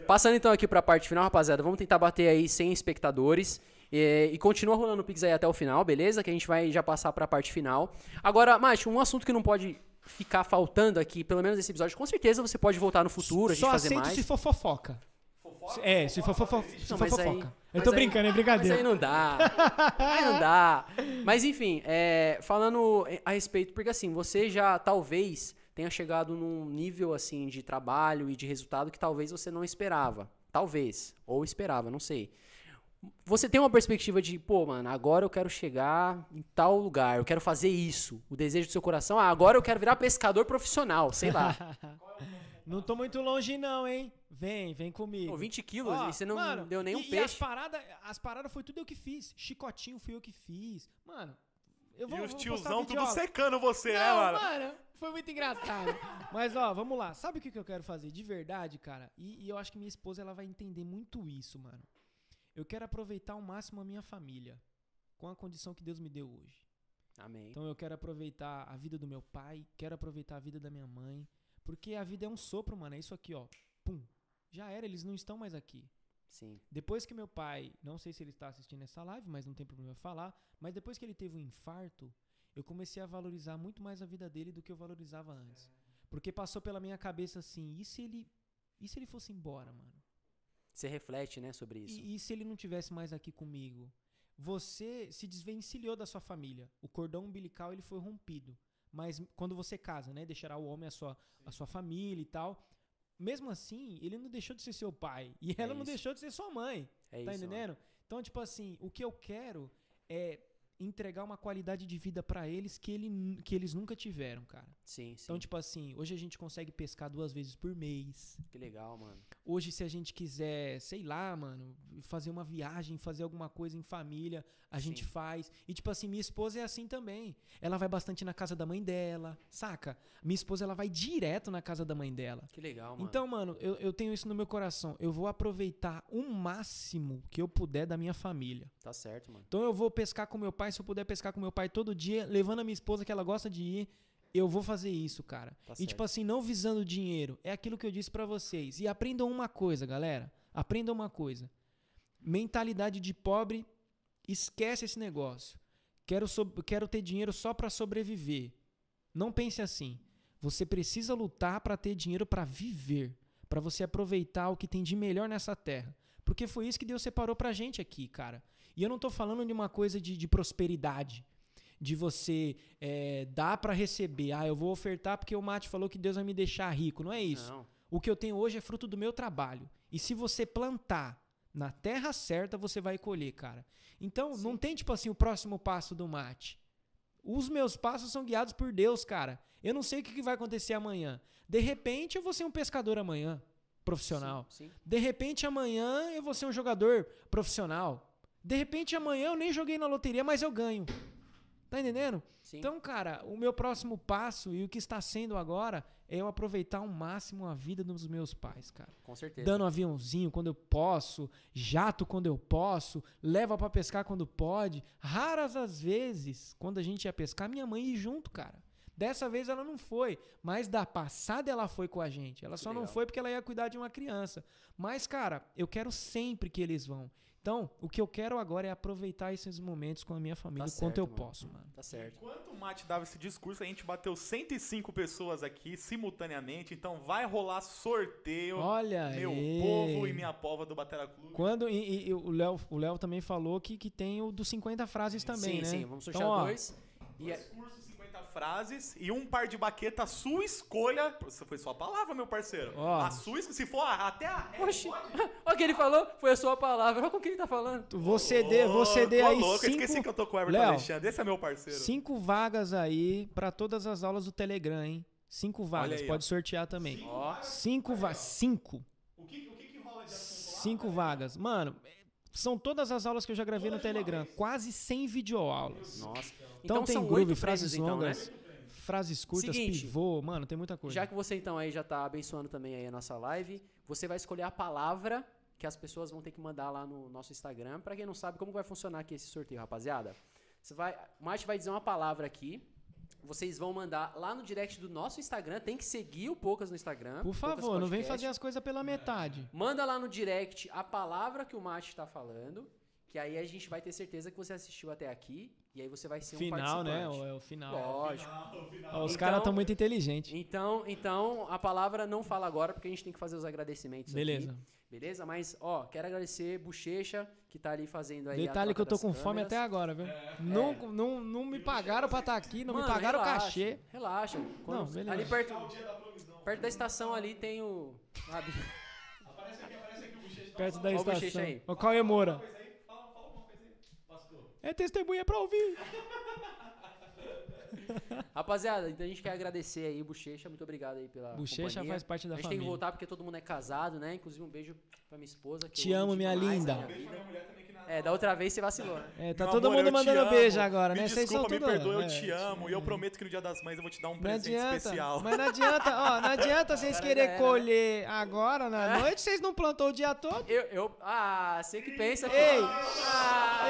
passando então aqui pra parte final, rapaziada, vamos tentar bater aí 100 espectadores. E, e continua rolando o Pix aí até o final, beleza? Que a gente vai já passar pra parte final. Agora, Mate, um assunto que não pode ficar faltando aqui, pelo menos nesse episódio, com certeza você pode voltar no futuro, a gente Só fazer aceito mais. se for fofoca. É, se for, fofo- se for mas aí- fofoca. eu mas tô aí- brincando, é Mas brincadeira. aí não dá. aí não dá. Mas enfim, é, falando a respeito, porque assim, você já talvez tenha chegado num nível assim de trabalho e de resultado que talvez você não esperava. Talvez. Ou esperava, não sei. Você tem uma perspectiva de, pô, mano, agora eu quero chegar em tal lugar, eu quero fazer isso. O desejo do seu coração, ah, agora eu quero virar pescador profissional, sei lá. Não tô muito longe, não, hein? Vem, vem comigo. Pô, 20 quilos Ó, e você não mano, deu nenhum e, E as peixe. paradas as paradas foi tudo eu que fiz. Chicotinho fui eu que fiz. Mano, eu vou E os tiozão tudo secando você, né, Não, mano? mano, foi muito engraçado. Mas, ó, vamos lá. Sabe o que que eu quero fazer de verdade, cara? E, e eu acho que minha esposa ela vai entender muito isso, mano. Eu quero aproveitar ao máximo a minha família. Com a condição que Deus me deu hoje. Amém. Então eu quero aproveitar a vida do meu pai, quero aproveitar a vida da minha mãe. Porque a vida é um sopro, mano. É isso aqui, ó. Pum. Já era, eles não estão mais aqui. Sim. Depois que meu pai, não sei se ele está assistindo essa live, mas não tem problema eu falar, mas depois que ele teve um infarto, eu comecei a valorizar muito mais a vida dele do que eu valorizava antes. Porque passou pela minha cabeça assim, e se ele, e se ele fosse embora, mano? Você reflete, né, sobre isso. E, e se ele não tivesse mais aqui comigo? Você se desvencilhou da sua família. O cordão umbilical ele foi rompido. Mas quando você casa, né, deixará o homem a sua, a sua família e tal. Mesmo assim, ele não deixou de ser seu pai e ela não deixou de ser sua mãe. É tá isso, mano. entendendo? Então, tipo assim, o que eu quero é entregar uma qualidade de vida pra eles que, ele, que eles nunca tiveram, cara. Sim, sim. Então, tipo assim, hoje a gente consegue pescar duas vezes por mês. Que legal, mano. Hoje, se a gente quiser, sei lá, mano, fazer uma viagem, fazer alguma coisa em família, a gente Sim. faz. E, tipo assim, minha esposa é assim também. Ela vai bastante na casa da mãe dela, saca? Minha esposa, ela vai direto na casa da mãe dela. Que legal, mano. Então, mano, eu, eu tenho isso no meu coração. Eu vou aproveitar o máximo que eu puder da minha família. Tá certo, mano. Então eu vou pescar com meu pai, se eu puder pescar com meu pai todo dia, levando a minha esposa que ela gosta de ir, eu vou fazer isso, cara. Tá e certo. tipo assim, não visando dinheiro, é aquilo que eu disse pra vocês. E aprendam uma coisa, galera. Aprendam uma coisa. Mentalidade de pobre, esquece esse negócio. Quero, sob- quero ter dinheiro só pra sobreviver. Não pense assim. Você precisa lutar pra ter dinheiro pra viver, Pra você aproveitar o que tem de melhor nessa terra. Porque foi isso que Deus separou pra gente aqui, cara. E eu não tô falando de uma coisa de, de prosperidade. De você é, dar pra receber. Ah, eu vou ofertar porque o Mate falou que Deus vai me deixar rico. Não é isso. Não. O que eu tenho hoje é fruto do meu trabalho. E se você plantar na terra certa, você vai colher, cara. Então, não tem tipo assim o próximo passo do mate. Os meus passos são guiados por Deus, cara. Eu não sei o que que vai acontecer amanhã. De repente, eu vou ser um pescador amanhã, profissional. Sim, sim. De repente, amanhã eu vou ser um jogador profissional. De repente, amanhã eu nem joguei na loteria, mas eu ganho. Tá entendendo? Sim. Então, cara, o meu próximo passo e o que está sendo agora é eu aproveitar ao máximo a vida dos meus pais, cara. Com certeza. Dando um aviãozinho quando eu posso, jato quando eu posso, leva pra pescar quando pode. Raras as vezes, quando a gente ia pescar, minha mãe ia junto, cara. Dessa vez ela não foi, mas da passada ela foi com a gente. Ela só não legal. foi porque ela ia cuidar de uma criança. Mas, cara, eu quero sempre que eles vão. Então, o que eu quero agora é aproveitar esses momentos com a minha família o quanto certo, eu mano. posso, mano. Tá certo. Enquanto o Mate dava esse discurso, a gente bateu 105 pessoas aqui simultaneamente, então vai rolar sorteio. Olha meu aí. povo e minha pova do Batera Clube. Quando e, e- e o Léo, o Léo também falou que, que tem o dos 50 frases também, sim, né? sim, vamos sortear então, ó, dois. E é- Discurso 50 frases e um par de baqueta, sua escolha. Isso foi sua palavra, meu parceiro. Ó. A sua escolha, se for a- até a ré, Oxi, olha o que ele falou, foi a sua palavra. Olha com o que ele tá falando. Ceder, vou ceder Ô, aí louco, eu cinco, esqueci que eu tô com o Everton Léo, Alexandre. Esse é meu parceiro. cinco vagas aí pra todas as aulas do Telegram, hein? Cinco vagas, aí, pode ó. sortear também. Ó, Cinco vagas, cinco, O que, o que, que rola de assunto lá? cinco vagas. Mano, são todas as aulas que eu já gravei no Telegram, quase 100 videoaulas. nossa. Então, tem são groove, frases então, né? longas, frases curtas, Seguinte, pivô, mano, tem muita coisa. Já que você então aí já tá abençoando também aí a nossa live, você vai escolher a palavra que as pessoas vão ter que mandar lá no nosso Instagram. Pra quem não sabe como vai funcionar aqui esse sorteio, rapaziada. Você vai, o Mate vai dizer uma palavra aqui. Vocês vão mandar lá no direct do nosso Instagram. Tem que seguir o Poucas no Instagram. Por favor, não vem fazer as coisas pela metade. Manda lá no direct a palavra que o Mate está falando. Que aí a gente vai ter certeza que você assistiu até aqui. E aí você vai ser um Final, né? participante. É o final. Lógico. Ó, os Então- caras estão muito inteligentes. Então, então, a palavra não fala agora, porque a gente tem que fazer os agradecimentos Beleza. aqui. Beleza? Mas, ó, quero agradecer Bochecha, que tá ali fazendo aí a Detalhe que eu tô com das fome câmeras. até agora, viu? Não, não, não me pagaram pra estar aqui, não me Mano, pagaram o cachê. Relaxa. Quando- Não, beleza. ali perto, perto da estação ali tem o... a- Perto da Ó o bochecha estação. aí. Ó, qual é Moura? É testemunha pra ouvir. Rapaziada, então a gente quer agradecer aí, Bochecha. Muito obrigado aí pela Bochecha faz parte da A gente tem que família. voltar porque todo mundo é casado, né? Inclusive um beijo pra minha esposa. que Te amo, minha linda. na minha vida. É, da outra vez você vacilou. né? É, tá Meu todo amor, mundo mandando beijo agora, né? Me Vocês desculpa, são me tudo- perdoa, eu é, te amo. E eu prometo que no dia das mães eu vou te dar um Não presente adianta, especial. mas não adianta, ó, não adianta vocês Agora querer já era. colher agora na noite, vocês não plantou o dia todo. Eu, eu, ah, você que pensa. Ei. Ah,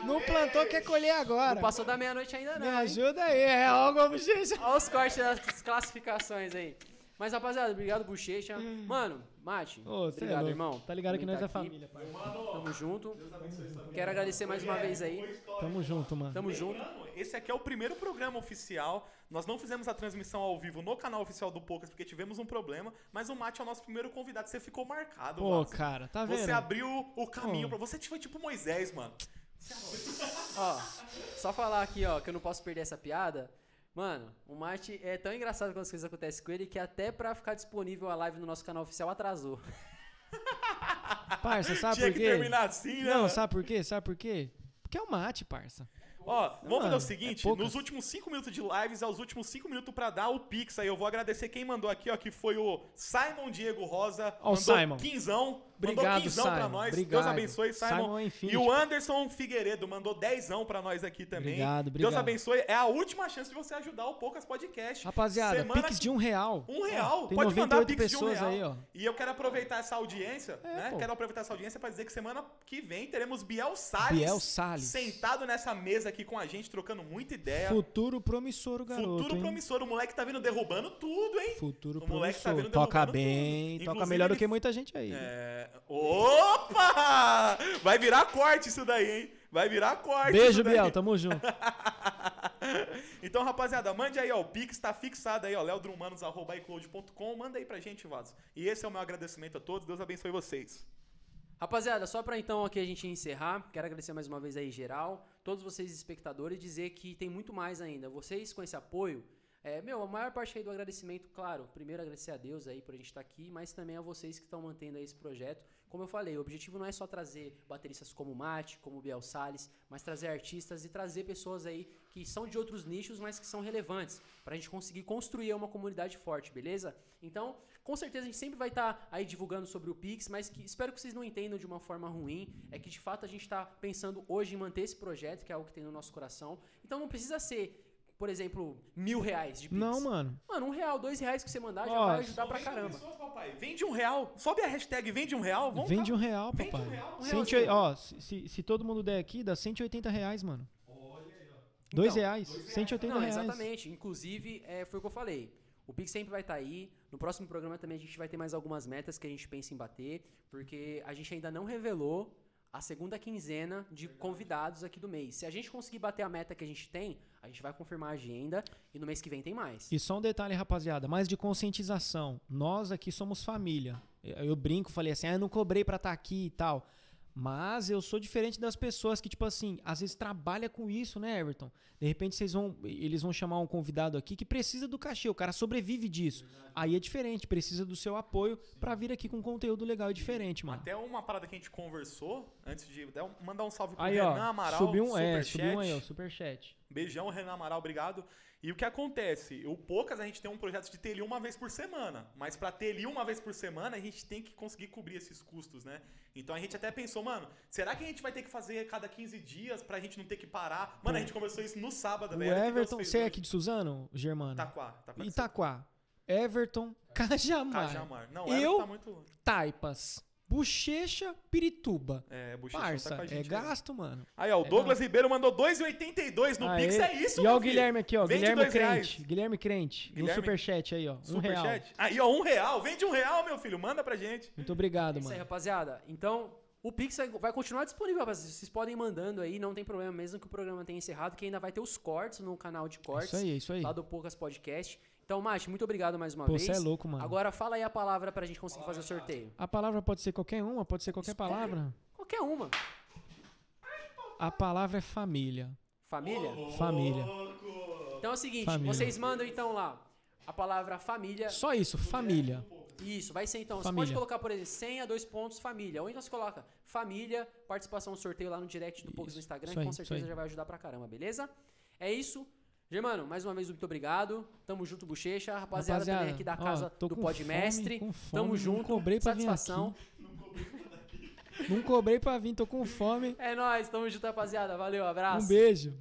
ei, não plantou, quer colher agora. não passou da meia-noite ainda Me não, hein? ajuda aí, é algo bochecha. Olha os cortes das classificações aí. Mas, rapaziada, obrigado, Bochecha. Mano, Mate, Ô, é obrigado, louco. irmão. Tá ligado que nós é aqui. família, pai. Tamo junto. Quero agradecer mais uma vez aí. Tamo junto, mano. Tamo junto. Esse aqui é o primeiro programa oficial. Nós não fizemos a transmissão ao vivo no canal oficial do Poucas porque tivemos um problema, mas o Mate é o nosso primeiro convidado. Você ficou marcado, Pô, Vasco. cara, tá vendo? Você abriu o caminho Pô. pra você. Foi tipo Moisés, mano. Ó, só falar aqui, ó, que eu não posso perder essa piada. Mano, o Mate é tão engraçado quando as coisas acontecem com ele que até pra ficar disponível a live no nosso canal oficial atrasou. Parça, sabe Tinha por que quê? terminar assim, né? Não, mano? sabe por quê? Sabe por quê? Porque é o mate, parça. Ó, vamos Mano, fazer o é seguinte: poucas. nos últimos 5 minutos de lives, é os últimos 5 minutos pra dar o Pix aí. Eu vou agradecer quem mandou aqui, ó, que foi o Simon Diego Rosa. Ó, o mandou Simon. Quinzão. Obrigado, mandou quinzão pra Simon. nós. Obrigado. Deus abençoe, Simon. Simon é e o Anderson Figueiredo mandou dezão pra nós aqui também. Obrigado, Deus obrigado. abençoe. É a última chance de você ajudar o Poucas Podcast. Rapaziada, Semana Pix de um real. Um real. Ó, Pode mandar 98 Pix de um pessoas real. aí, ó. E eu quero aproveitar essa audiência, né? pô. Quero aproveitar essa audiência pra dizer que semana que vem teremos Biel Salles. Biel Salles. Sentado nessa mesa aqui com a gente, trocando muita ideia. Futuro promissor, garoto. Futuro hein? promissor. O moleque tá vindo derrubando tudo, hein? Futuro O moleque tá promissor. vindo toca bem, tudo. toca Inclusive, melhor do que muita gente aí. É... Opa! Vai virar corte isso daí, hein? Vai virar corte Beijo. Biel, tamo junto. então, rapaziada, mande aí, ó. O Pix tá fixado aí, ó. leodrumanos.icloud.com. Manda aí pra gente, Vaso. E esse é o meu agradecimento a todos. Deus abençoe vocês. Rapaziada, só pra então aqui a gente encerrar, quero agradecer mais uma vez aí geral, todos vocês espectadores, dizer que tem muito mais ainda. Vocês com esse apoio, é, meu, a maior parte aí do agradecimento, claro, primeiro agradecer a Deus aí por a gente estar aqui, mas também a vocês que estão mantendo aí esse projeto. Como eu falei, o objetivo não é só trazer bateristas como o Mate, como o Biel Salles, mas trazer artistas e trazer pessoas aí que são de outros nichos, mas que são relevantes, pra gente conseguir construir uma comunidade forte, beleza? Então, com certeza a gente sempre vai estar aí divulgando sobre o Pix, mas que espero que vocês não entendam de uma forma ruim. É que de fato a gente está pensando hoje em manter esse projeto, que é algo que tem no nosso coração. Então não precisa ser, por exemplo, mil reais de Pix. Não, mano. Mano, um real, dois reais que você mandar já Ó, vai ajudar pra caramba. Pessoas, papai. Vende um real. Sobe a hashtag vende um real. Vamos Vende tá- um real, Vende papai. um real. Um Cento e- ó, se, se- se todo mundo der aqui, dá 180 reais, mano. Dois Então, reais, 180 Não, reais. exatamente. Inclusive, é, foi o que eu falei. O Pix sempre vai estar aí. No próximo programa também a gente vai ter mais algumas metas que a gente pensa em bater, porque a gente ainda não revelou a segunda quinzena de convidados aqui do mês. Se a gente conseguir bater a meta que a gente tem, a gente vai confirmar a agenda e no mês que vem tem mais. E só um detalhe, rapaziada, mais de conscientização. Nós aqui somos família. Eu brinco, falei assim, ah, eu não cobrei pra estar aqui e tal. Mas eu sou diferente das pessoas que, tipo assim, às vezes trabalha com isso, né, Everton? De repente vocês vão, eles vão chamar um convidado aqui que precisa do cachê, o cara sobrevive disso. Aí é diferente, precisa do seu apoio pra vir aqui com conteúdo legal e diferente, mano. Até uma parada que a gente conversou, antes de dar mandar um salve pro Aí, Renan ó, Amaral. subiu um, é, superchat. subiu um aí, ó, superchat. Beijão, Renan Amaral, obrigado. E o que acontece? O Poucas a gente tem um projeto de ter ele uma vez por semana. Mas pra ter ele uma vez por semana, a gente tem que conseguir cobrir esses custos, né? Então a gente até pensou, mano, será que a gente vai ter que fazer cada 15 dias pra gente não ter que parar? Mano, a gente conversou isso no sábado, O velho. Everton, você é hoje. aqui de Suzano, Germano? Itaquá. Itaquá. Itaquá. Everton, Cajamar. Cajamar. Não, Eu- tá muito. Taipas, Bochecha, Pirituba. É, Bochecha Parça, tá com a é gente aí. gasto, mano. Aí, ó, o Douglas Ribeiro mandou 2,82 no Aê. Pix, é isso, E ó o. Guilherme aqui, ó. Vende Guilherme Crente. reais. Guilherme Crente. Guilherme- No superchat aí, ó. Um real. Superchat. Aí, ó, um real. Vende um real, meu filho. Manda pra gente. Muito obrigado, É isso aí, mano. rapaziada. Então, o Pix vai- vai continuar disponível, rapaziada. Vocês podem ir mandando aí, não tem problema, mesmo que o programa tenha encerrado, que ainda vai ter os cortes no canal de cortes. Isso aí, isso aí. Lá do Poucas Podcast. Então, Mate, muito obrigado mais uma Pô, vez. você é louco, mano. Agora fala aí a palavra pra gente conseguir fazer o sorteio. A palavra pode ser qualquer uma, pode ser qualquer palavra. Qualquer uma. A palavra é família. Família? Família. Então é o seguinte, Família. vocês mandam então lá a palavra família. Só isso, família. Isso, vai ser então. Você Família. pode colocar, por exemplo, senha, dois pontos, família. Ou então você coloca família, participação no sorteio lá no direct do Poucos no Instagram, isso que aí, com isso certeza aí. já vai ajudar pra caramba, beleza? É isso. Germano, mais uma vez, muito obrigado. Tamo junto, Bochecha. Rapaziada, também Rapaziada, aqui da ó, casa tô do Podmestre. fome, com fome, Tamo junto. cobrei pra vir Satisfação. Não cobrei pra vir, tô com fome. É nóis, tamo junto, rapaziada. Valeu, abraço. Um beijo.